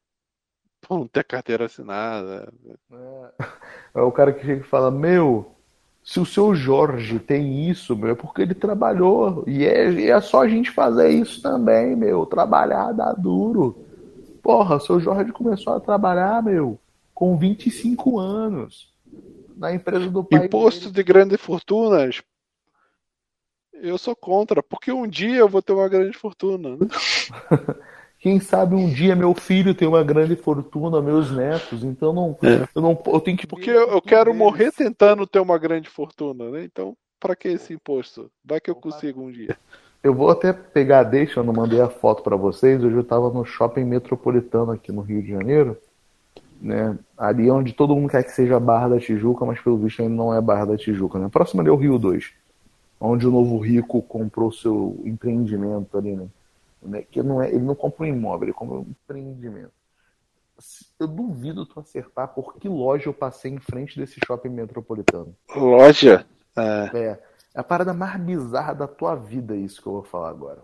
por não ter carteira assinada. É, é o cara que chega e fala: Meu, se o seu Jorge tem isso, meu, é porque ele trabalhou. E é, e é só a gente fazer isso também, meu. Trabalhar dá duro. Porra, o seu Jorge começou a trabalhar, meu, com 25 anos. Na empresa do pai. Imposto dele. de grandes fortunas eu sou contra, porque um dia eu vou ter uma grande fortuna. Né? Quem sabe um dia meu filho tem uma grande fortuna, meus netos. Então não, é. eu não, eu tenho que. Porque eu, eu quero deles. morrer tentando ter uma grande fortuna, né? Então, para que esse imposto? Vai que eu consigo um dia. Eu vou até pegar, deixa, eu não mandei a foto para vocês. Hoje eu estava no shopping metropolitano aqui no Rio de Janeiro, né? Ali onde todo mundo quer que seja Barra da Tijuca, mas pelo visto ainda não é Barra da Tijuca, né? Próximo ali é o Rio 2 onde o novo rico comprou seu empreendimento ali, né? né? Que não é, ele não comprou um imóvel, ele comprou um empreendimento. Eu duvido tu acertar por que loja eu passei em frente desse shopping metropolitano. Loja? É. é. É a parada mais bizarra da tua vida, isso que eu vou falar agora.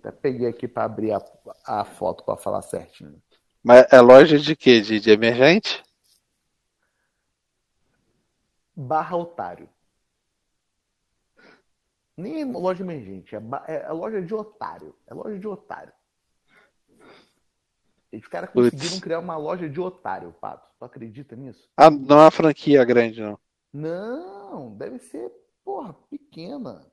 Até peguei aqui para abrir a, a foto para falar certinho. Mas é loja de quê? De, de emergente? Barra otário. Nem é loja emergente, é, é, é, loja de otário. É loja de otário. Os caras conseguiram Puts. criar uma loja de otário, Pato. Tu acredita nisso? Ah, não é uma franquia grande, não. Não, deve ser, porra, pequena.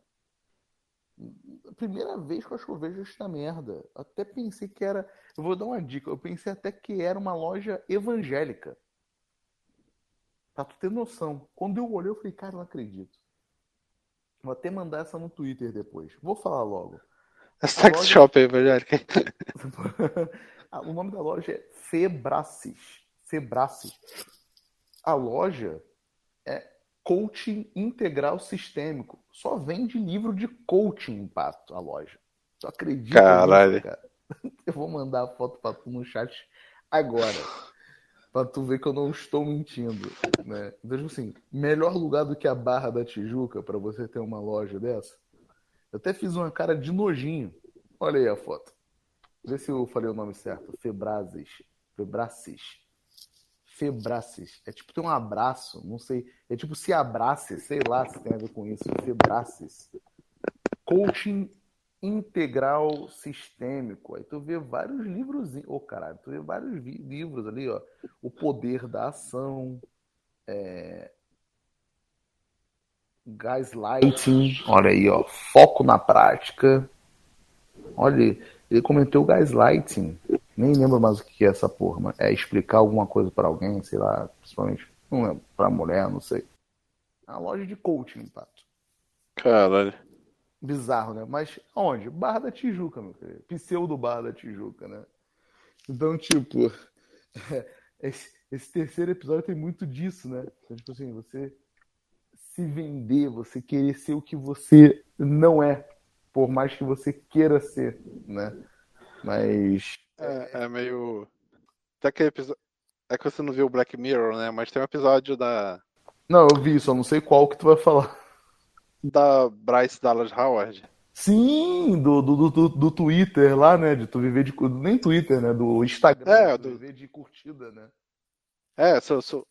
Primeira vez que eu acho que eu vejo esta merda. Até pensei que era. Eu vou dar uma dica. Eu pensei até que era uma loja evangélica. Pra tu ter noção. Quando eu olhei, eu falei, cara, não acredito. Vou até mandar essa no Twitter depois. Vou falar logo. A sex loja... shop aí, velho. o nome da loja é Febracis. Febracis. A loja é coaching integral sistêmico. Só vende livro de coaching, pato, a loja. Só acredita Caralho. Nisso, cara. Eu vou mandar a foto pra tu no chat agora pra tu ver que eu não estou mentindo, né? Então, tipo assim, melhor lugar do que a Barra da Tijuca para você ter uma loja dessa? Eu até fiz uma cara de nojinho. Olha aí a foto. Vê se eu falei o nome certo. Febrasis. Febracis. Febracis. É tipo ter um abraço, não sei. É tipo se abrace, sei lá se tem a ver com isso. Febracis. Coaching integral sistêmico. Aí tu vê vários livros, ô oh, caralho, tu vê vários livros ali, ó. O poder da ação, é... gaslighting, olha aí, ó, foco na prática. Olha, ele comentou o gaslighting. Nem lembro mais o que é essa porra, mas é explicar alguma coisa para alguém, sei lá, principalmente, não lembro, pra mulher, não sei. É uma loja de coaching, Pato. Caralho. Bizarro, né? Mas onde? Barra da Tijuca, meu filho. Pseudo Barra da Tijuca, né? Então, tipo, esse, esse, terceiro episódio tem muito disso, né? Então, tipo assim, você se vender, você querer ser o que você não é, por mais que você queira ser, né? Mas. É, é meio. Até que episódio. É que você não viu o Black Mirror, né? Mas tem um episódio da. Não, eu vi, só não sei qual que tu vai falar. Da Bryce Dallas Howard. Sim, do, do, do, do, Twitter lá, né? De tu viver de. Nem Twitter, né? Do Instagram. É, do... viver de curtida, né? É, seu, seu,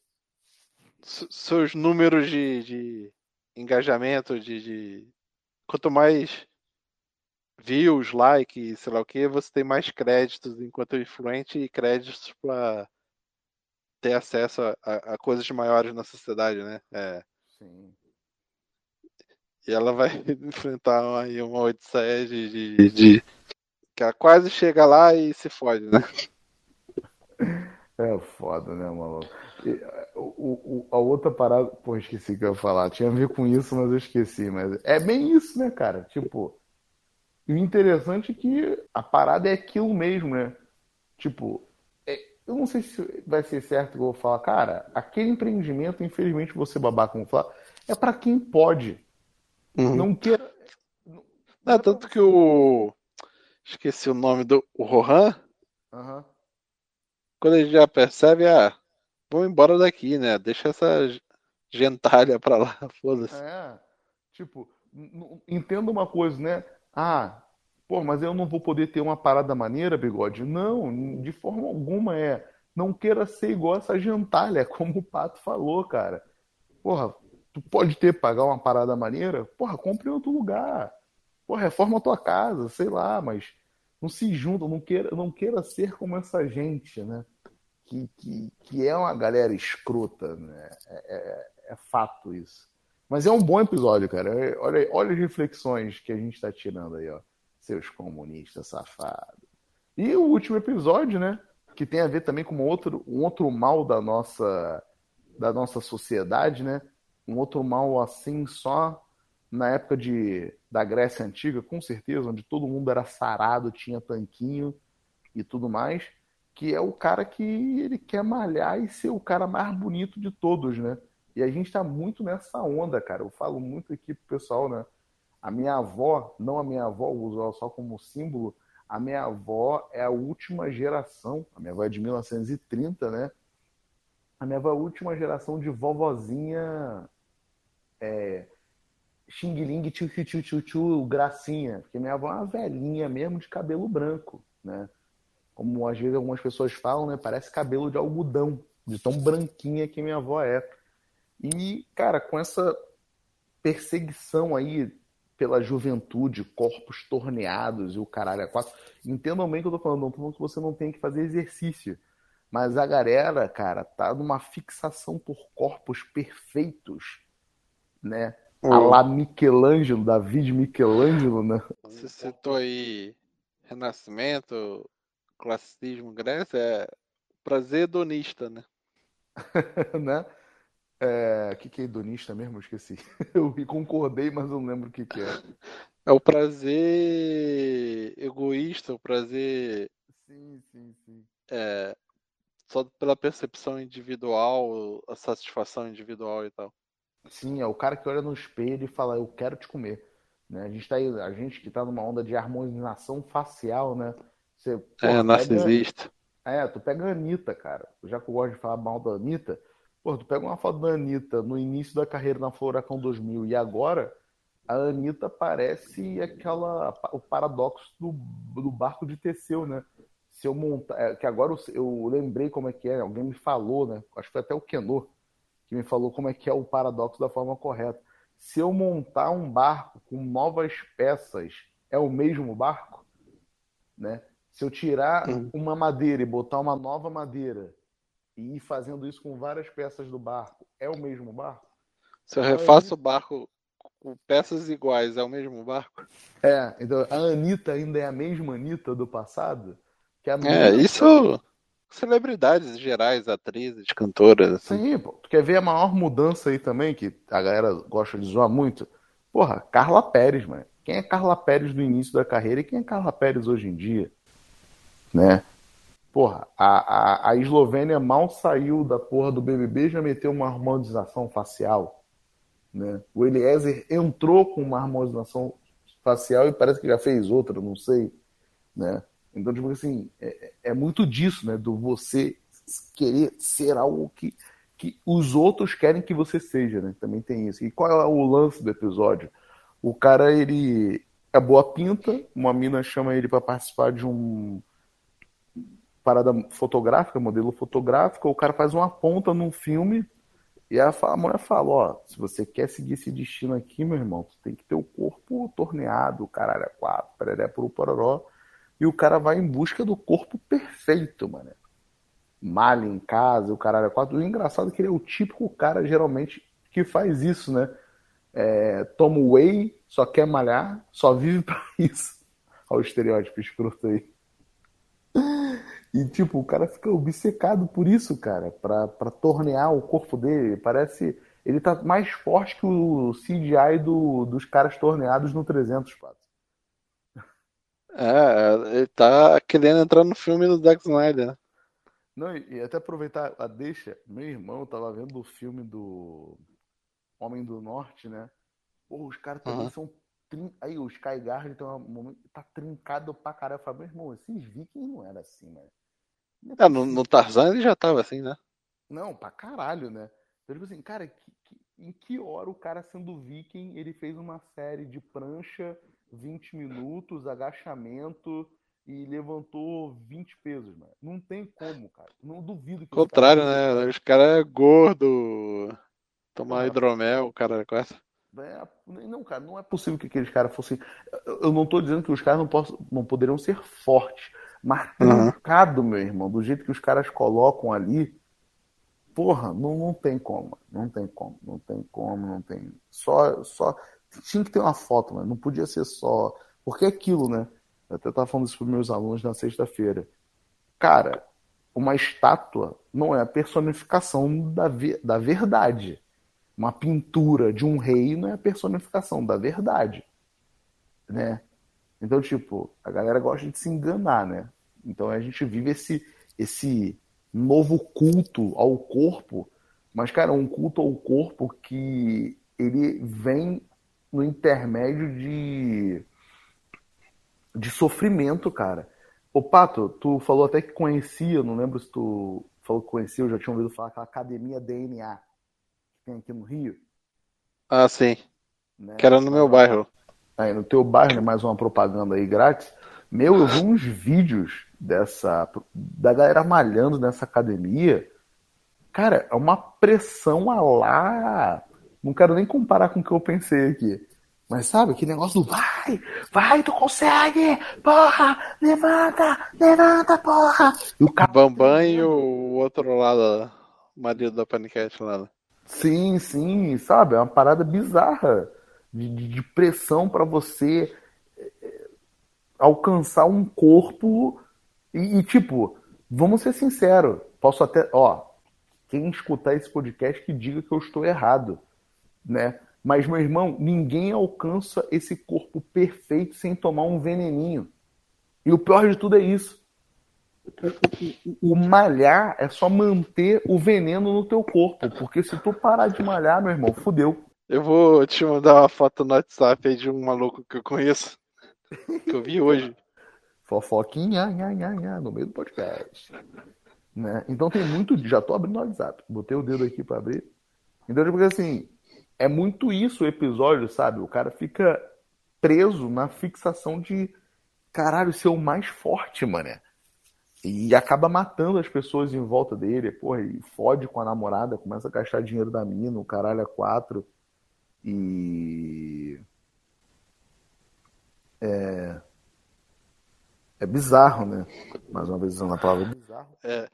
seus números de, de engajamento, de, de. Quanto mais views, like, sei lá o que, você tem mais créditos enquanto influente e créditos para ter acesso a, a, coisas maiores na sociedade, né? É. Sim. E ela vai enfrentar aí uma odisseia de, de, de, que ela quase chega lá e se fode, né? É foda, né, maluco? E, o, o, a outra parada, pô, esqueci o que eu ia falar. Tinha a ver com isso, mas eu esqueci. Mas é bem isso, né, cara? Tipo, e o interessante é que a parada é aquilo mesmo, né? Tipo, é, eu não sei se vai ser certo que eu vou falar, cara, aquele empreendimento, infelizmente, você babar como falar, é para quem pode. Uhum. Não queira. Não, é tanto que o. Esqueci o nome do o Rohan. Uhum. Quando ele já percebe, ah, vamos embora daqui, né? Deixa essa gentalha pra lá, foda-se. É, tipo, entenda uma coisa, né? Ah, pô, mas eu não vou poder ter uma parada maneira, bigode? Não, de forma alguma é. Não queira ser igual essa gentalha, como o Pato falou, cara. Porra, tu pode ter pagar uma parada maneira? Porra, compre em outro lugar. Porra, reforma a tua casa, sei lá, mas não se junta, não queira, não queira ser como essa gente, né? Que, que, que é uma galera escrota, né? É, é, é fato isso. Mas é um bom episódio, cara. Olha, olha as reflexões que a gente está tirando aí, ó. Seus comunistas safados. E o último episódio, né? Que tem a ver também com um outro, um outro mal da nossa, da nossa sociedade, né? Um outro mal assim só na época de, da Grécia Antiga, com certeza, onde todo mundo era sarado, tinha tanquinho e tudo mais, que é o cara que ele quer malhar e ser o cara mais bonito de todos, né? E a gente está muito nessa onda, cara. Eu falo muito aqui pro pessoal, né? A minha avó, não a minha avó, uso ela só como símbolo, a minha avó é a última geração, a minha avó é de 1930, né? A minha avó é a última geração de vovozinha é, xing-ling, tchu, tchu, tchu, tchu, gracinha. Porque minha avó é uma velhinha mesmo de cabelo branco, né? Como às vezes algumas pessoas falam, né? Parece cabelo de algodão, de tão branquinha que minha avó é. E, cara, com essa perseguição aí pela juventude, corpos torneados e o caralho a quatro. Entendam bem o que eu tô falando, não tô falando que você não tem que fazer exercício. Mas a galera, cara, tá numa fixação por corpos perfeitos, né? Hum. A lá Michelangelo, David Michelangelo, né? Você citou aí Renascimento, classicismo, Grécia, é prazer hedonista, né? né? É, o que, que é hedonista mesmo? Eu esqueci. Eu concordei, mas eu não lembro o que, que é. É o prazer egoísta, o prazer. Sim, sim, sim. É, só pela percepção individual, a satisfação individual e tal. Sim, é o cara que olha no espelho e fala, eu quero te comer. Né? A gente tá aí, a gente que tá numa onda de harmonização facial, né? Você, é, narcisista. Pega... É, tu pega a Anitta, cara. Já que eu gosto de falar mal da Anitta, Pô, tu pega uma foto da Anitta no início da carreira na Furacão 2000 e agora, a Anitta parece aquela o paradoxo do, do barco de Teseu, né? Se eu montar, é, que agora eu, eu, lembrei como é que é, alguém me falou, né? Acho que foi até o Kenor que me falou como é que é o paradoxo da forma correta. Se eu montar um barco com novas peças, é o mesmo barco, né? Se eu tirar uma madeira e botar uma nova madeira, e ir fazendo isso com várias peças do barco, é o mesmo barco? Se eu refaço o barco com peças iguais, é o mesmo barco? É, então a Anitta ainda é a mesma Anitta do passado? Que é, isso celebridades gerais, atrizes, cantoras. Assim. Sim, pô. Tu quer ver a maior mudança aí também, que a galera gosta de zoar muito? Porra, Carla Pérez, mano. Quem é Carla Pérez no início da carreira e quem é Carla Pérez hoje em dia? Né? Porra, a, a, a Eslovênia mal saiu da porra do BBB já meteu uma harmonização facial. Né? O Eliezer entrou com uma harmonização facial e parece que já fez outra, não sei. Né? Então, tipo assim, é, é muito disso, né? Do você querer ser algo que, que os outros querem que você seja, né? Também tem isso. E qual é o lance do episódio? O cara, ele é boa pinta, uma mina chama ele para participar de um parada fotográfica, modelo fotográfico, o cara faz uma ponta num filme e a, a mulher fala, ó, se você quer seguir esse destino aqui, meu irmão, tu tem que ter o corpo torneado, caralho, é quatro, pereré, por pororó, e o cara vai em busca do corpo perfeito, mano. Malha em casa, o caralho é quatro. O engraçado é que ele é o típico cara, geralmente, que faz isso, né? É, toma whey, só quer malhar, só vive pra isso. Olha o estereótipo escroto aí. E, tipo, o cara fica obcecado por isso, cara, pra, pra tornear o corpo dele. Parece. Ele tá mais forte que o CGI do, dos caras torneados no 300, Pato. É, ele tá querendo entrar no filme do Zack Snyder. Né? Não, e, até aproveitar a deixa, meu irmão tava vendo o filme do Homem do Norte, né? Pô, os caras também uhum. são trin... Aí o Skyguard tem um momento... tá trincado pra caralho. Eu falei, meu irmão, esses vikings não eram assim, mano. É, no, no, Tarzan ele já tava assim, né? Não, pra caralho, né? Eu digo assim, cara, que, que, em que hora o cara sendo viking, ele fez uma série de prancha, 20 minutos, agachamento e levantou 20 pesos, mano. Não tem como, cara. Não duvido que. Contrário, né? Os caras é gordo, tomar hidromel, o cara com essa. É, não, cara, não é possível que aqueles caras fossem. Eu não tô dizendo que os caras não, possam, não poderiam ser fortes. Mas trancado, uhum. meu irmão, do jeito que os caras colocam ali, porra, não, não tem como, não tem como, não tem como, não tem. Só, só tinha que ter uma foto, mano. não podia ser só. Porque é aquilo, né? Eu até estava falando isso para meus alunos na sexta-feira. Cara, uma estátua não é a personificação da, da verdade. Uma pintura de um rei não é a personificação da verdade. Né? Então, tipo, a galera gosta de se enganar, né? Então a gente vive esse, esse novo culto ao corpo, mas, cara, um culto ao corpo que ele vem no intermédio de, de sofrimento, cara. Ô, Pato, tu falou até que conhecia, não lembro se tu falou que conhecia, eu já tinha ouvido falar aquela academia DNA que tem aqui no Rio. Ah, sim. Né? Que era no meu bairro. Aí, no teu bairro, né? mais uma propaganda aí grátis. Meu, eu vi uns vídeos dessa da galera malhando nessa academia. Cara, é uma pressão a lá. Não quero nem comparar com o que eu pensei aqui. Mas sabe, que negócio do vai, vai, tu consegue, porra, levanta, levanta, porra. E o cara... Bambam e o outro lado, o marido da paniquete lá. Né? Sim, sim, sabe, é uma parada bizarra de, de, de pressão para você alcançar um corpo e, e, tipo, vamos ser sinceros, posso até, ó, quem escutar esse podcast que diga que eu estou errado, né? Mas, meu irmão, ninguém alcança esse corpo perfeito sem tomar um veneninho. E o pior de tudo é isso. O, o, o, malhar é só manter o veneno no teu corpo. Porque se tu parar de malhar, meu irmão, fudeu. Eu vou te mandar uma foto no WhatsApp aí de um maluco que eu conheço. Que eu vi hoje. Fofoquinha, nha, nha, nha, no meio do podcast. Né? Então tem muito. Já tô abrindo o WhatsApp. Botei o dedo aqui para abrir. Então, porque assim, é muito isso o episódio, sabe? O cara fica preso na fixação de caralho, ser o mais forte, mané. E acaba matando as pessoas em volta dele, porra, e fode com a namorada, começa a gastar dinheiro da mina, o caralho é quatro. E. É. É bizarro, né? Mais uma vez usando a palavra bizarro. É,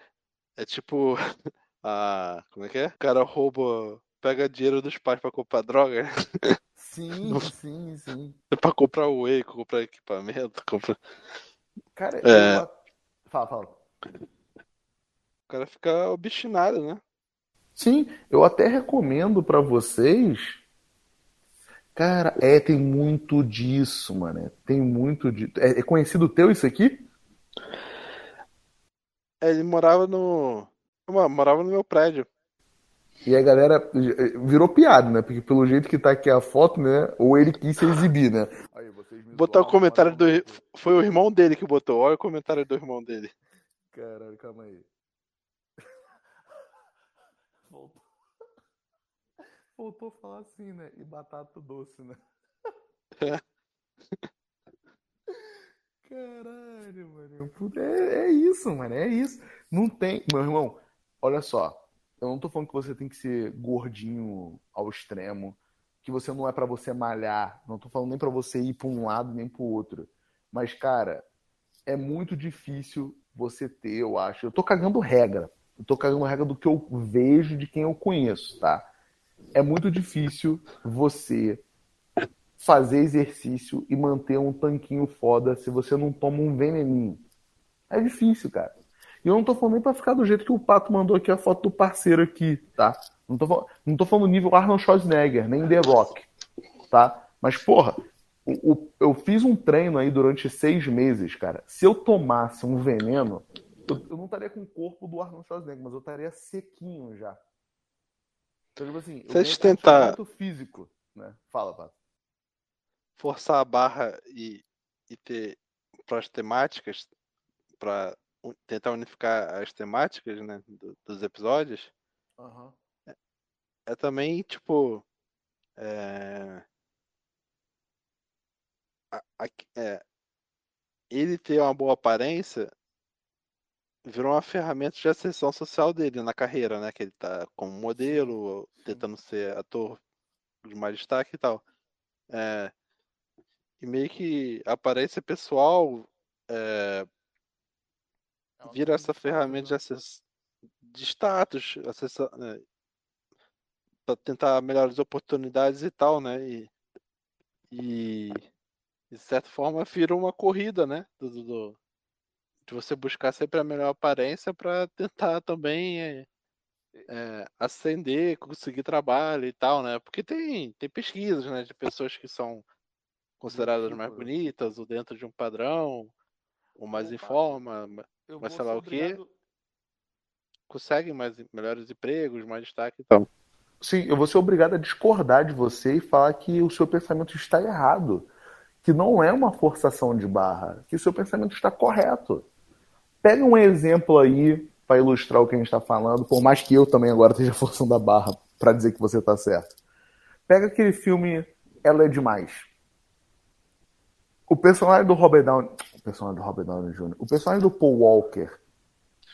é tipo. A, como é que é? O cara rouba pega dinheiro dos pais pra comprar droga. Sim, sim, sim. pra comprar whey, comprar equipamento, comprar. Cara, é... eu... fala, fala. O cara fica obstinado, né? Sim, eu até recomendo para vocês Cara, é, tem muito disso, mano. Tem muito disso. É, é conhecido teu isso aqui? É, ele morava no. Morava no meu prédio. E a galera eh, virou piada, né? Porque pelo jeito que tá aqui a foto, né? Ou ele quis se exibir, né? Aí, Botar o comentário do. Foi o irmão dele que botou. Olha o comentário do irmão dele. Caralho, calma aí. Voltou. Voltou a falar assim, né? E batata doce, né? É. Caralho, mano. É, é isso, mano. É isso. Não tem. Meu irmão, olha só. Eu não tô falando que você tem que ser gordinho ao extremo, que você não é para você malhar, não tô falando nem para você ir para um lado nem para o outro. Mas cara, é muito difícil você ter, eu acho. Eu tô cagando regra. Eu tô cagando regra do que eu vejo de quem eu conheço, tá? É muito difícil você fazer exercício e manter um tanquinho foda se você não toma um veneninho. É difícil, cara. E eu não tô falando nem pra ficar do jeito que o Pato mandou aqui a foto do parceiro aqui, tá? Não tô, não tô falando nível Arnold Schwarzenegger, nem The Rock, tá? Mas, porra, o, o, eu fiz um treino aí durante seis meses, cara. Se eu tomasse um veneno, eu, eu não estaria com o corpo do Arnold Schwarzenegger, mas eu estaria sequinho já. Então, tipo assim, eu Deixa tentar... físico, né? Fala, Pato. Forçar a barra e, e ter pras temáticas para tentar unificar as temáticas né, do, dos episódios, uhum. é, é, também, tipo. É, a, a, é, ele ter uma boa aparência virou uma ferramenta de ascensão social dele na carreira, né? Que ele tá como modelo, tentando ser ator de mais destaque e tal. É, e meio que a aparência pessoal é, vira essa ferramenta de, acess... de status, acessa... né? para tentar melhores oportunidades e tal, né? E, e de certa forma vira uma corrida, né? Do, do, de você buscar sempre a melhor aparência para tentar também é, é, ascender, conseguir trabalho e tal, né? Porque tem, tem pesquisas, né? De pessoas que são consideradas mais bonitas ou dentro de um padrão, ou mais em forma, mas sei lá o que, conseguem mais, melhores empregos, mais destaque e tal. Sim, eu vou ser obrigado a discordar de você e falar que o seu pensamento está errado. Que não é uma forçação de barra, que o seu pensamento está correto. Pega um exemplo aí para ilustrar o que a gente está falando, por mais que eu também agora esteja forçando a barra para dizer que você está certo. Pega aquele filme Ela é Demais. O personagem do Robert Downey, o personagem do Robert Downey Jr., o personagem do Paul Walker,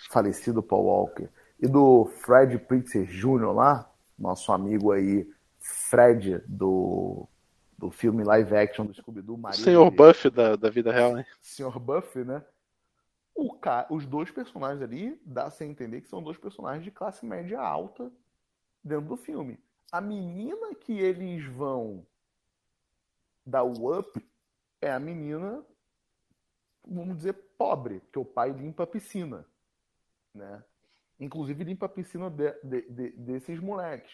falecido Paul Walker, e do Fred Pritzker Jr. lá, nosso amigo aí, Fred do, do filme live action do Scooby-Doo. Senhor Buff da, da vida real, né? Senhor Buff, né? O. Os dois personagens ali, dá-se a entender que são dois personagens de classe média alta dentro do filme. A menina que eles vão dar o up é a menina, vamos dizer, pobre, que o pai limpa a piscina, né? Inclusive limpa a piscina de, de, de, desses moleques.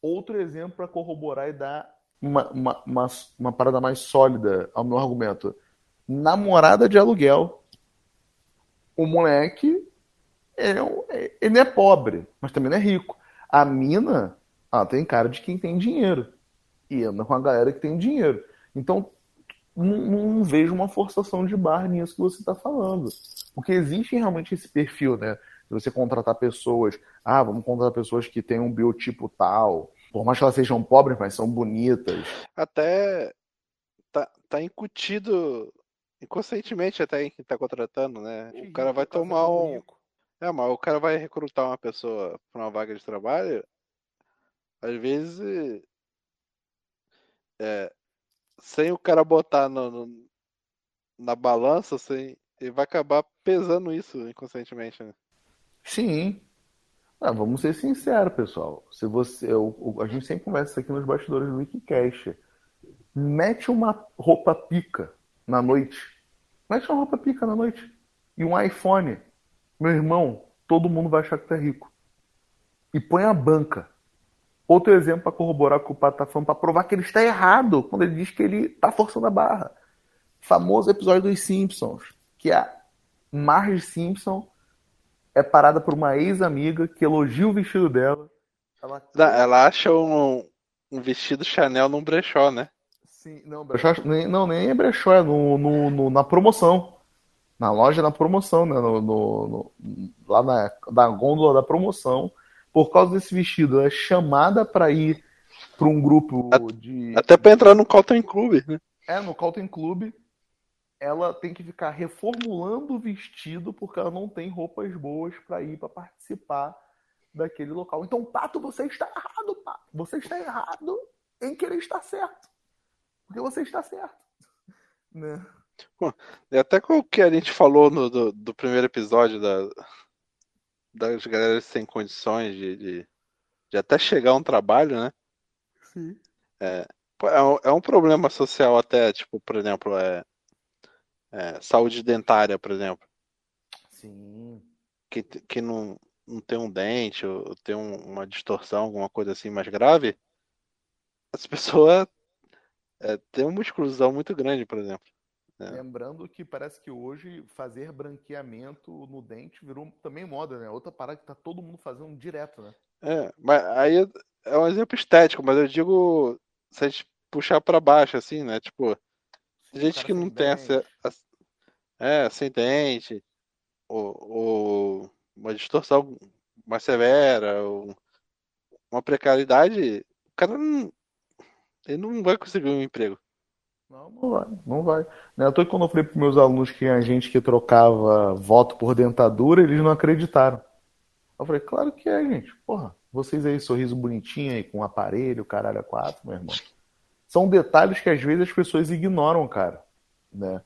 Outro exemplo para corroborar e dar uma, uma, uma, uma parada mais sólida ao meu argumento. Namorada de aluguel. O moleque, ele, é, ele é pobre, mas também não é rico. A mina, ela tem cara de quem tem dinheiro. E anda com a galera que tem dinheiro. Então, não, não, vejo uma forçação de barra nisso que você está falando. Porque existe realmente esse perfil, né? De você contratar pessoas. Ah, vamos contratar pessoas que têm um biotipo tal. Por mais que elas sejam pobres, mas são bonitas. Até tá, tá incutido inconscientemente até em quem tá contratando, né? O cara vai tomar um. É, mas o cara vai recrutar uma pessoa para uma vaga de trabalho. Às vezes. É, sem o cara botar no, no, na balança, sem, ele vai acabar pesando isso inconscientemente, né? Sim. Ah, vamos ser sinceros, pessoal. Se você, eu, a gente sempre conversa aqui nos bastidores do Wikicast. Mete uma roupa pica na noite. Mete uma roupa pica na noite. E um iPhone. Meu irmão, todo mundo vai achar que tá rico. E põe a banca. Outro exemplo para corroborar que o Pato tá falando, para provar que ele está errado quando ele diz que ele está forçando a barra. Famoso episódio dos Simpsons, que a Marge Simpson é parada por uma ex-amiga que elogia o vestido dela. Ela, ela acha um, um vestido Chanel num brechó, né? Sim, não, brechó, nem, não, nem é brechó, é no, no, no, na promoção. Na loja na promoção, né? No, no, lá na, na gôndola da promoção. Por causa desse vestido, ela é chamada para ir para um grupo de. Até para entrar no Calton Club, né? É, no Calton Club. Ela tem que ficar reformulando o vestido porque ela não tem roupas boas para ir para participar daquele local. Então, Pato, você está errado, Pato. Você está errado em querer estar certo. Porque você está certo. Né? É até com o que a gente falou no, do, do primeiro episódio da, das galera sem condições de, de, de, até chegar a um trabalho, né? Sim. É, é, um, é um problema social até, tipo, por exemplo, é, é, saúde dentária, por exemplo. Sim. Que, que não, não tem um dente ou tem um, uma distorção, alguma coisa assim mais grave, essa pessoa é, tem uma exclusão muito grande, por exemplo. É. Lembrando que parece que hoje fazer branqueamento no dente virou também moda, né? Outra parada que tá todo mundo fazendo direto, né? É, mas aí é um exemplo estético, mas eu digo se a gente puxar para baixo, assim, né? Tipo, Sim, gente que não tem essa, é, sem dente, ou, ou uma distorção mais severa, uma precariedade, o cara não, ele não vai conseguir um emprego. Não, não vai, não vai. Né, tô quando eu falei para meus alunos que a gente que trocava voto por dentadura, eles não acreditaram. Eu falei, claro que é, gente. Porra, vocês aí, sorriso bonitinho aí, com aparelho, caralho, a quatro, meu irmão. São detalhes que às vezes as pessoas ignoram, cara. Né?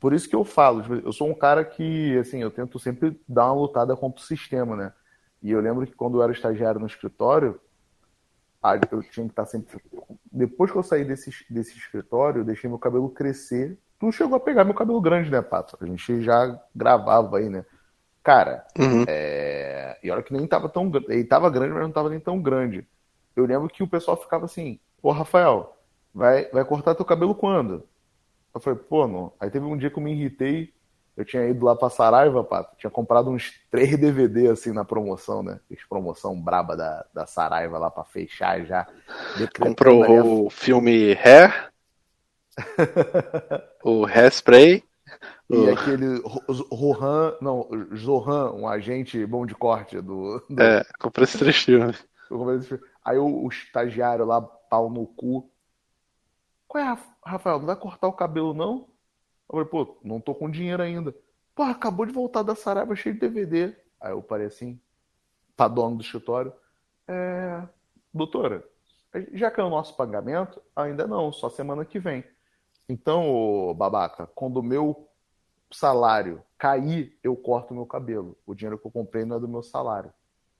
Por isso que eu falo, tipo, eu sou um cara que, assim, eu tento sempre dar uma lutada contra o sistema, né? E eu lembro que quando eu era estagiário no escritório, eu tinha que estar sempre. Depois que eu saí desse, desse escritório, eu deixei meu cabelo crescer. Tu chegou a pegar meu cabelo grande, né, Pato? A gente já gravava aí, né? Cara, uhum. é... e olha que nem tava tão grande. Ele tava grande, mas não tava nem tão grande. Eu lembro que o pessoal ficava assim: Pô, Rafael, vai, vai cortar teu cabelo quando? Eu falei, pô, não. Aí teve um dia que eu me irritei. Eu tinha ido lá pra Saraiva, pato. Tinha comprado uns três DVD assim na promoção, né? Fiz promoção braba da, da Saraiva lá pra fechar já. Comprou o filme Hair, o Hairspray. E o... aquele Rohan, não, Zohan, um agente bom de corte do. do... É, comprei esses três filmes. Aí o, o estagiário lá, pau no cu, qual é, Rafael? Não vai cortar o cabelo, não? Eu falei, pô, não tô com dinheiro ainda. Pô, acabou de voltar da Saraiva cheio de DVD. Aí eu parei assim, pra dono do escritório. É, doutora, já caiu o nosso pagamento? Ainda não, só semana que vem. Então, ô, babaca, quando o meu salário cair, eu corto o meu cabelo. O dinheiro que eu comprei não é do meu salário.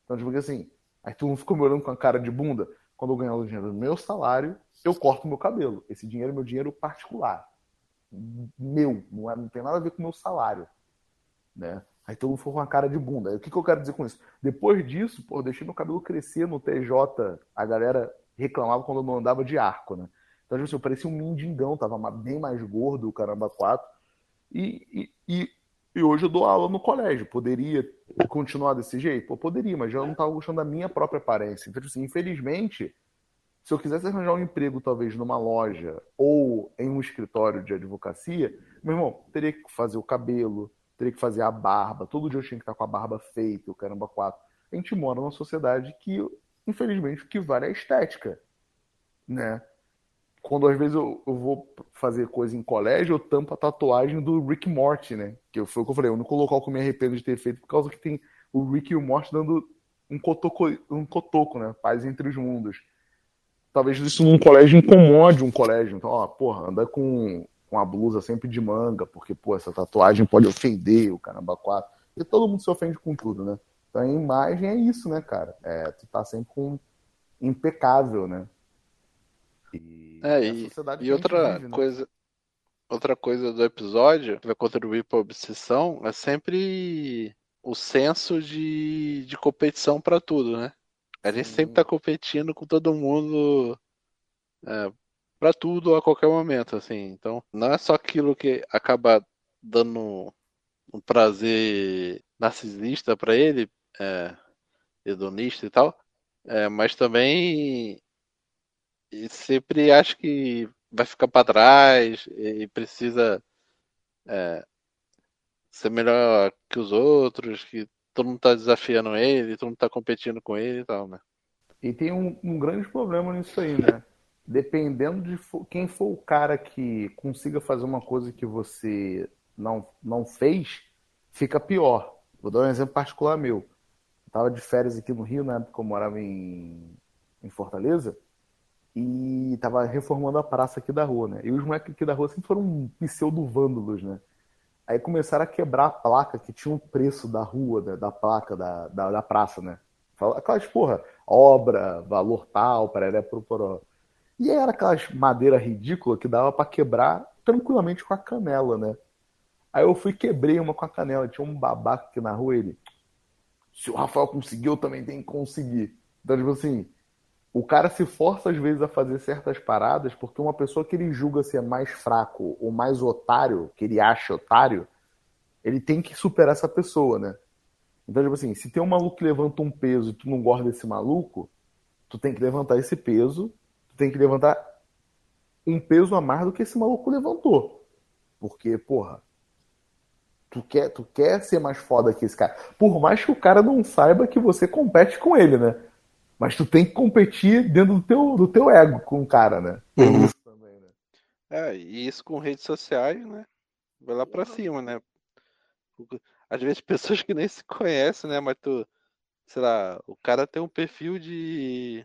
Então, tipo assim, aí tu não ficou me olhando com a cara de bunda. Quando eu ganhar o dinheiro do meu salário, eu corto meu cabelo. Esse dinheiro é meu dinheiro particular. Meu, não, é, não tem nada a ver com o meu salário. Né? Aí todo mundo ficou com a cara de bunda. O que, que eu quero dizer com isso? Depois disso, pô, eu deixei meu cabelo crescer no TJ. A galera reclamava quando eu não andava de arco, né? Então, tipo assim, eu parecia um mendigão, tava bem mais gordo, o caramba, quatro. E, e, e, e, hoje eu dou aula no colégio. Poderia continuar desse jeito? Pô, poderia, mas já não tava gostando da minha própria aparência. Então, tipo assim, infelizmente, se eu quisesse arranjar um emprego, talvez numa loja ou em um escritório de advocacia, meu irmão, teria que fazer o cabelo, teria que fazer a barba, todo dia eu tinha que estar com a barba feita, o caramba quatro. A gente mora numa sociedade que, infelizmente, o que vale é a estética, né? Quando às vezes eu, eu, vou fazer coisa em colégio, eu tampo a tatuagem do Rick Morty, né? Que foi o que eu falei, o único local que eu me arrependo de ter feito por causa que tem o Rick e o Morty dando um cotoco, um cotoco, né? Paz entre os mundos talvez isso num colégio incomode um colégio. Então, ó, porra, anda com, com a blusa sempre de manga, porque, pô, essa tatuagem pode ofender o caramba quatro. E todo mundo se ofende com tudo, né? Então a imagem é isso, né, cara? É, tu tá sempre com impecável, né? E, é, e, e outra vive, né? coisa. Né? Outra coisa do episódio que vai contribuir para a obsessão é sempre o senso de, de competição para tudo, né? A gente sempre tá competindo com todo mundo é, para tudo a qualquer momento, assim. Então, não é só aquilo que acaba dando um prazer narcisista para ele, é, hedonista e tal, é, mas também sempre acha que vai ficar para trás e precisa é, ser melhor que os outros, que todo mundo tá desafiando ele, todo mundo tá competindo com ele e tal, né? E tem um, um grande problema nisso aí, né? Dependendo de quem for o cara que consiga fazer uma coisa que você não, não fez, fica pior. Vou dar um exemplo particular meu. Eu tava de férias aqui no Rio, na época que eu morava em, em Fortaleza, e tava reformando a praça aqui da rua, né? E os moleques aqui da rua sempre foram pseudo-vândalos, né? Aí começaram a quebrar a placa que tinha o um preço da rua, né? da placa da, da, da, praça, né? Aquelas, porra, obra, valor tal, pararé, poró. E era aquelas madeira ridícula que dava para quebrar tranquilamente com a canela, né? Aí eu fui quebrei uma com a canela. Tinha um babaca aqui na rua, ele. Se o Rafael conseguiu, eu também tenho que conseguir. Então, tipo assim, o cara se força às vezes a fazer certas paradas porque uma pessoa que ele julga ser mais fraco ou mais otário, que ele acha otário, ele tem que superar essa pessoa, né? Então, tipo assim, se tem um maluco que levanta um peso e tu não gosta desse maluco, tu tem que levantar esse peso, tu tem que levantar um peso a mais do que esse maluco levantou. Porque, porra, tu quer, tu quer ser mais foda que esse cara. Por mais que o cara não saiba que você compete com ele, né? Mas tu tem que competir dentro do teu, do teu ego com o cara, né? Uhum. Isso também, né? É, e isso com redes sociais, né? Vai lá pra cima, né? Às vezes pessoas que nem se conhecem, né? Mas tu, sei lá, o cara tem um perfil de,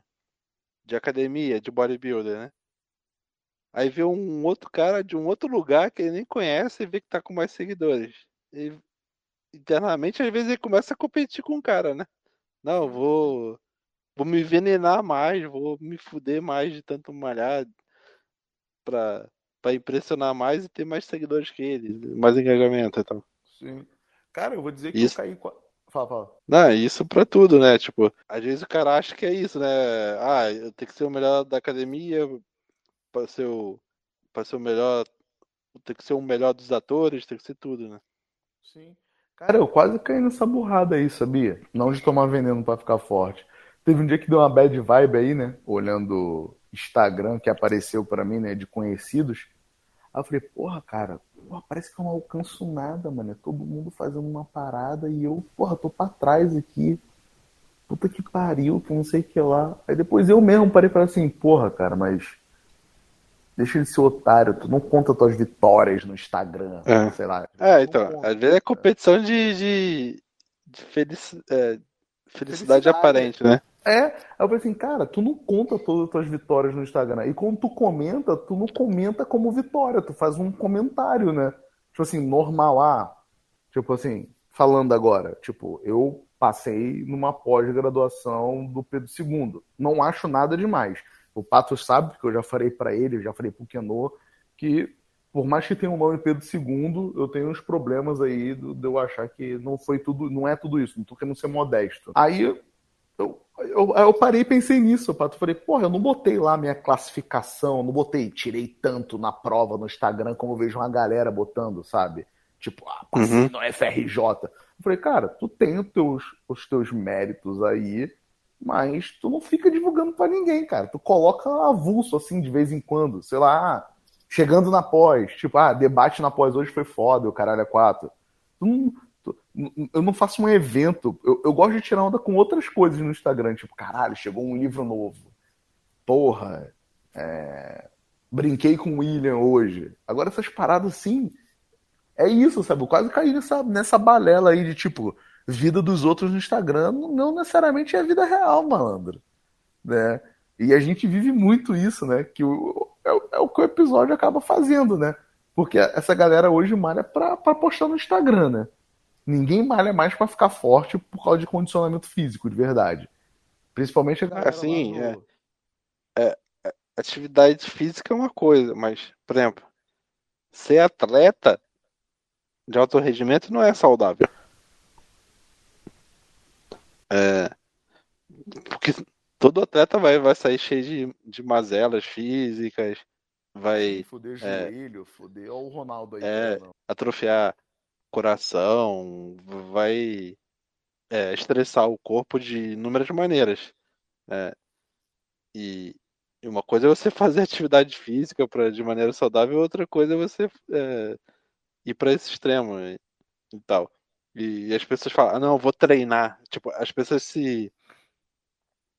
de academia, de bodybuilder, né? Aí vê um outro cara de um outro lugar que ele nem conhece e vê que tá com mais seguidores e, internamente, às vezes ele começa a competir com o cara, né? Não, vou, vou me envenenar mais, vou me fuder mais de tanto malhar pra, pra impressionar mais e ter mais seguidores que ele, mais engajamento e tal. Sim. Cara, eu vou dizer que isso... eu caí. Fala, fala. Não, isso pra tudo, né? Tipo, às vezes o cara acha que é isso, né? Ah, eu tenho que ser o melhor da academia pra ser o, pra ser o melhor. Tem que ser o melhor dos atores, tem que ser tudo, né? Sim. Cara, eu quase caí nessa burrada aí, sabia? Não de tomar veneno para ficar forte. Teve um dia que deu uma bad vibe aí, né? Olhando Instagram que apareceu para mim, né? De conhecidos. Aí eu falei, porra, cara, porra, parece que eu não alcanço nada, mano. É todo mundo fazendo uma parada e eu, porra, tô pra trás aqui. Puta que pariu, que não sei o que lá. Aí depois eu mesmo parei para assim, porra, cara, mas Deixa ele ser otário, tu não conta tuas vitórias no Instagram, é. sei lá. É, então, conta, às vezes é competição de, de, de felici, é, felicidade, felicidade, aparente, né? É, aí eu falei assim, cara, tu não conta todas as tuas vitórias no Instagram. E quando tu comenta, tu não comenta como vitória, tu faz um comentário, né? Tipo assim, normal, ah, tipo assim, falando agora, tipo, eu passei numa pós-graduação do Pedro II. Não acho nada demais. O Pato sabe, porque eu já falei para ele, já falei pro Kenô, que por mais que tenha um nome Pedro II, eu tenho uns problemas aí de eu achar que não foi tudo, não é tudo isso, não tô querendo ser modesto. Aí eu, eu, parei e pensei nisso, Pato. Falei, porra, eu não botei lá minha classificação, não botei, tirei tanto na prova no Instagram como eu vejo uma galera botando, sabe? Tipo, ah, passei uhum. no FRJ. Eu falei, cara, tu tem os teus, os teus méritos aí, mas tu não fica divulgando para ninguém, cara. Tu coloca avulso assim de vez em quando, sei lá, chegando na pós, tipo, ah, debate na pós hoje foi foda, o caralho é quatro. Tu não, eu não faço um evento, eu, eu gosto de tirar onda com outras coisas no Instagram, tipo, caralho, chegou um livro novo. Porra, é... brinquei com o William hoje. Agora essas paradas assim, é isso, sabe? Eu quase caí nessa, nessa balela aí de tipo, vida dos outros no Instagram não necessariamente é a vida real, malandro. Né? E a gente vive muito isso, né? Que o, é, é, o que o episódio acaba fazendo, né? Porque essa galera hoje malha pra, pra postar no Instagram, né? Ninguém malha mais para ficar forte por causa de condicionamento físico, de verdade. Principalmente a galera. Assim, no... é, é, atividade física é uma coisa, mas, por exemplo, ser atleta de alto rendimento não é saudável. É, porque todo atleta vai, vai sair cheio de, de mazelas físicas, vai. Foder é, joelho, foder. Olha o Ronaldo aí. É, atrofiar coração, vai é, estressar o corpo de inúmeras maneiras. É, e, e, uma coisa é você fazer atividade física pra, de maneira saudável, outra coisa é você é, ir para esse extremo e, e tal. E, e, as pessoas falam, ah, não, eu vou treinar. Tipo, as pessoas se.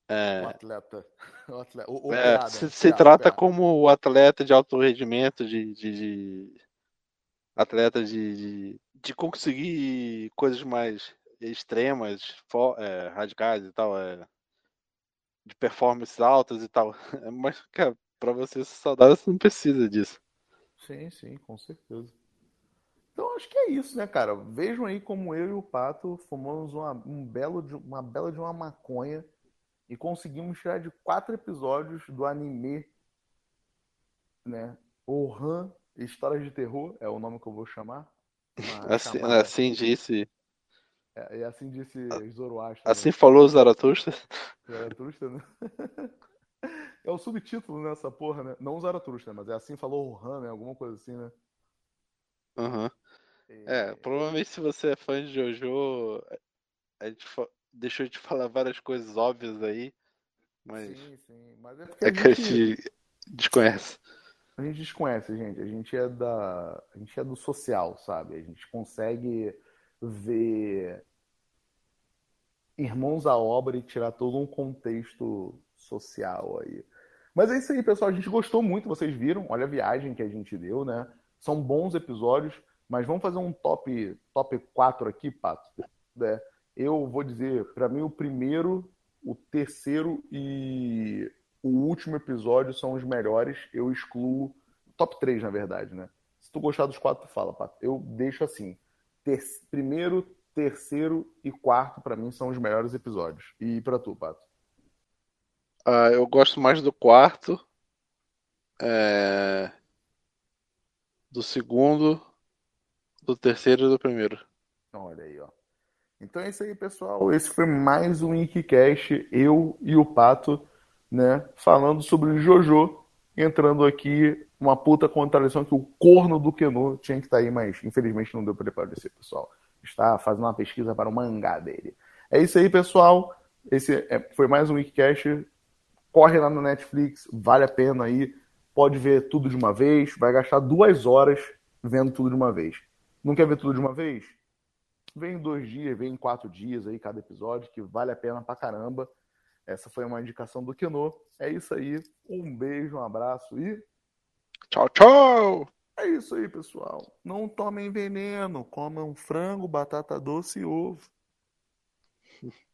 É, o atleta. O atleta o, o é, piada, se, se trata piada. como o atleta de alto rendimento, de, de, de atleta de, de, de, conseguir coisas mais extremas, é, radicais e tal, é, de performances altas e tal. Mas, cara, pra você ser saudável, você não precisa disso. Sim, sim, com certeza. Então acho que é isso, né, cara? Vejam aí como eu e o Pato fumamos uma, um belo de, uma bela de uma maconha e conseguimos tirar de quatro episódios do anime, né? Ohan Histórias de Terror, é o nome que eu vou chamar. Assim, assim disse. É, e assim disse Zoroastro. Assim né? falou Zaratustra. Zaratustra, né? É o subtítulo nessa porra, né? Não Zaratustra, mas é assim falou Rohan, né? Alguma coisa assim, né? Aham. Uhum. É, provavelmente se você é fã de Jojo, a gente deixou de falar várias coisas óbvias aí, mas. Sim, sim. Mas é, é que a gente desconhece. A gente desconhece, gente. A gente é da. A gente é do social, sabe? A gente consegue ver irmãos à obra e tirar todo um contexto social aí. Mas é isso aí, pessoal. A gente gostou muito, vocês viram. Olha a viagem que a gente deu, né? São bons episódios. Mas vamos fazer um top, top 4 aqui, Pato. É, eu vou dizer, para mim, o primeiro, o terceiro e o último episódio são os melhores. Eu excluo. Top 3, na verdade, né? Se tu gostar dos quatro, tu fala, Pato. Eu deixo assim. Ter, primeiro, terceiro e quarto, para mim, são os melhores episódios. E para tu, Pato? Ah, eu gosto mais do quarto. É... Do segundo do terceiro e do primeiro. Olha aí, ó. Então é isso aí, pessoal. Esse foi mais um Inkcast, eu e o Pato, né, falando sobre Jojo, entrando aqui uma puta contradição que o corno do Keno tinha que estar tá aí, mas infelizmente não deu para aparecer, pessoal. Está fazendo uma pesquisa para o mangá dele. É isso aí, pessoal. Esse é, foi mais um Wikicast. Corre lá no Netflix, vale a pena aí. Pode ver tudo de uma vez. Vai gastar duas horas vendo tudo de uma vez. Não quer ver tudo de uma vez? Vem em dois dias, vem em quatro dias aí cada episódio, que vale a pena pra caramba. Essa foi uma indicação do Keno. É isso aí. Um beijo, um abraço e. Tchau, tchau! É isso aí, pessoal. Não tomem veneno, comam frango, batata doce e ovo.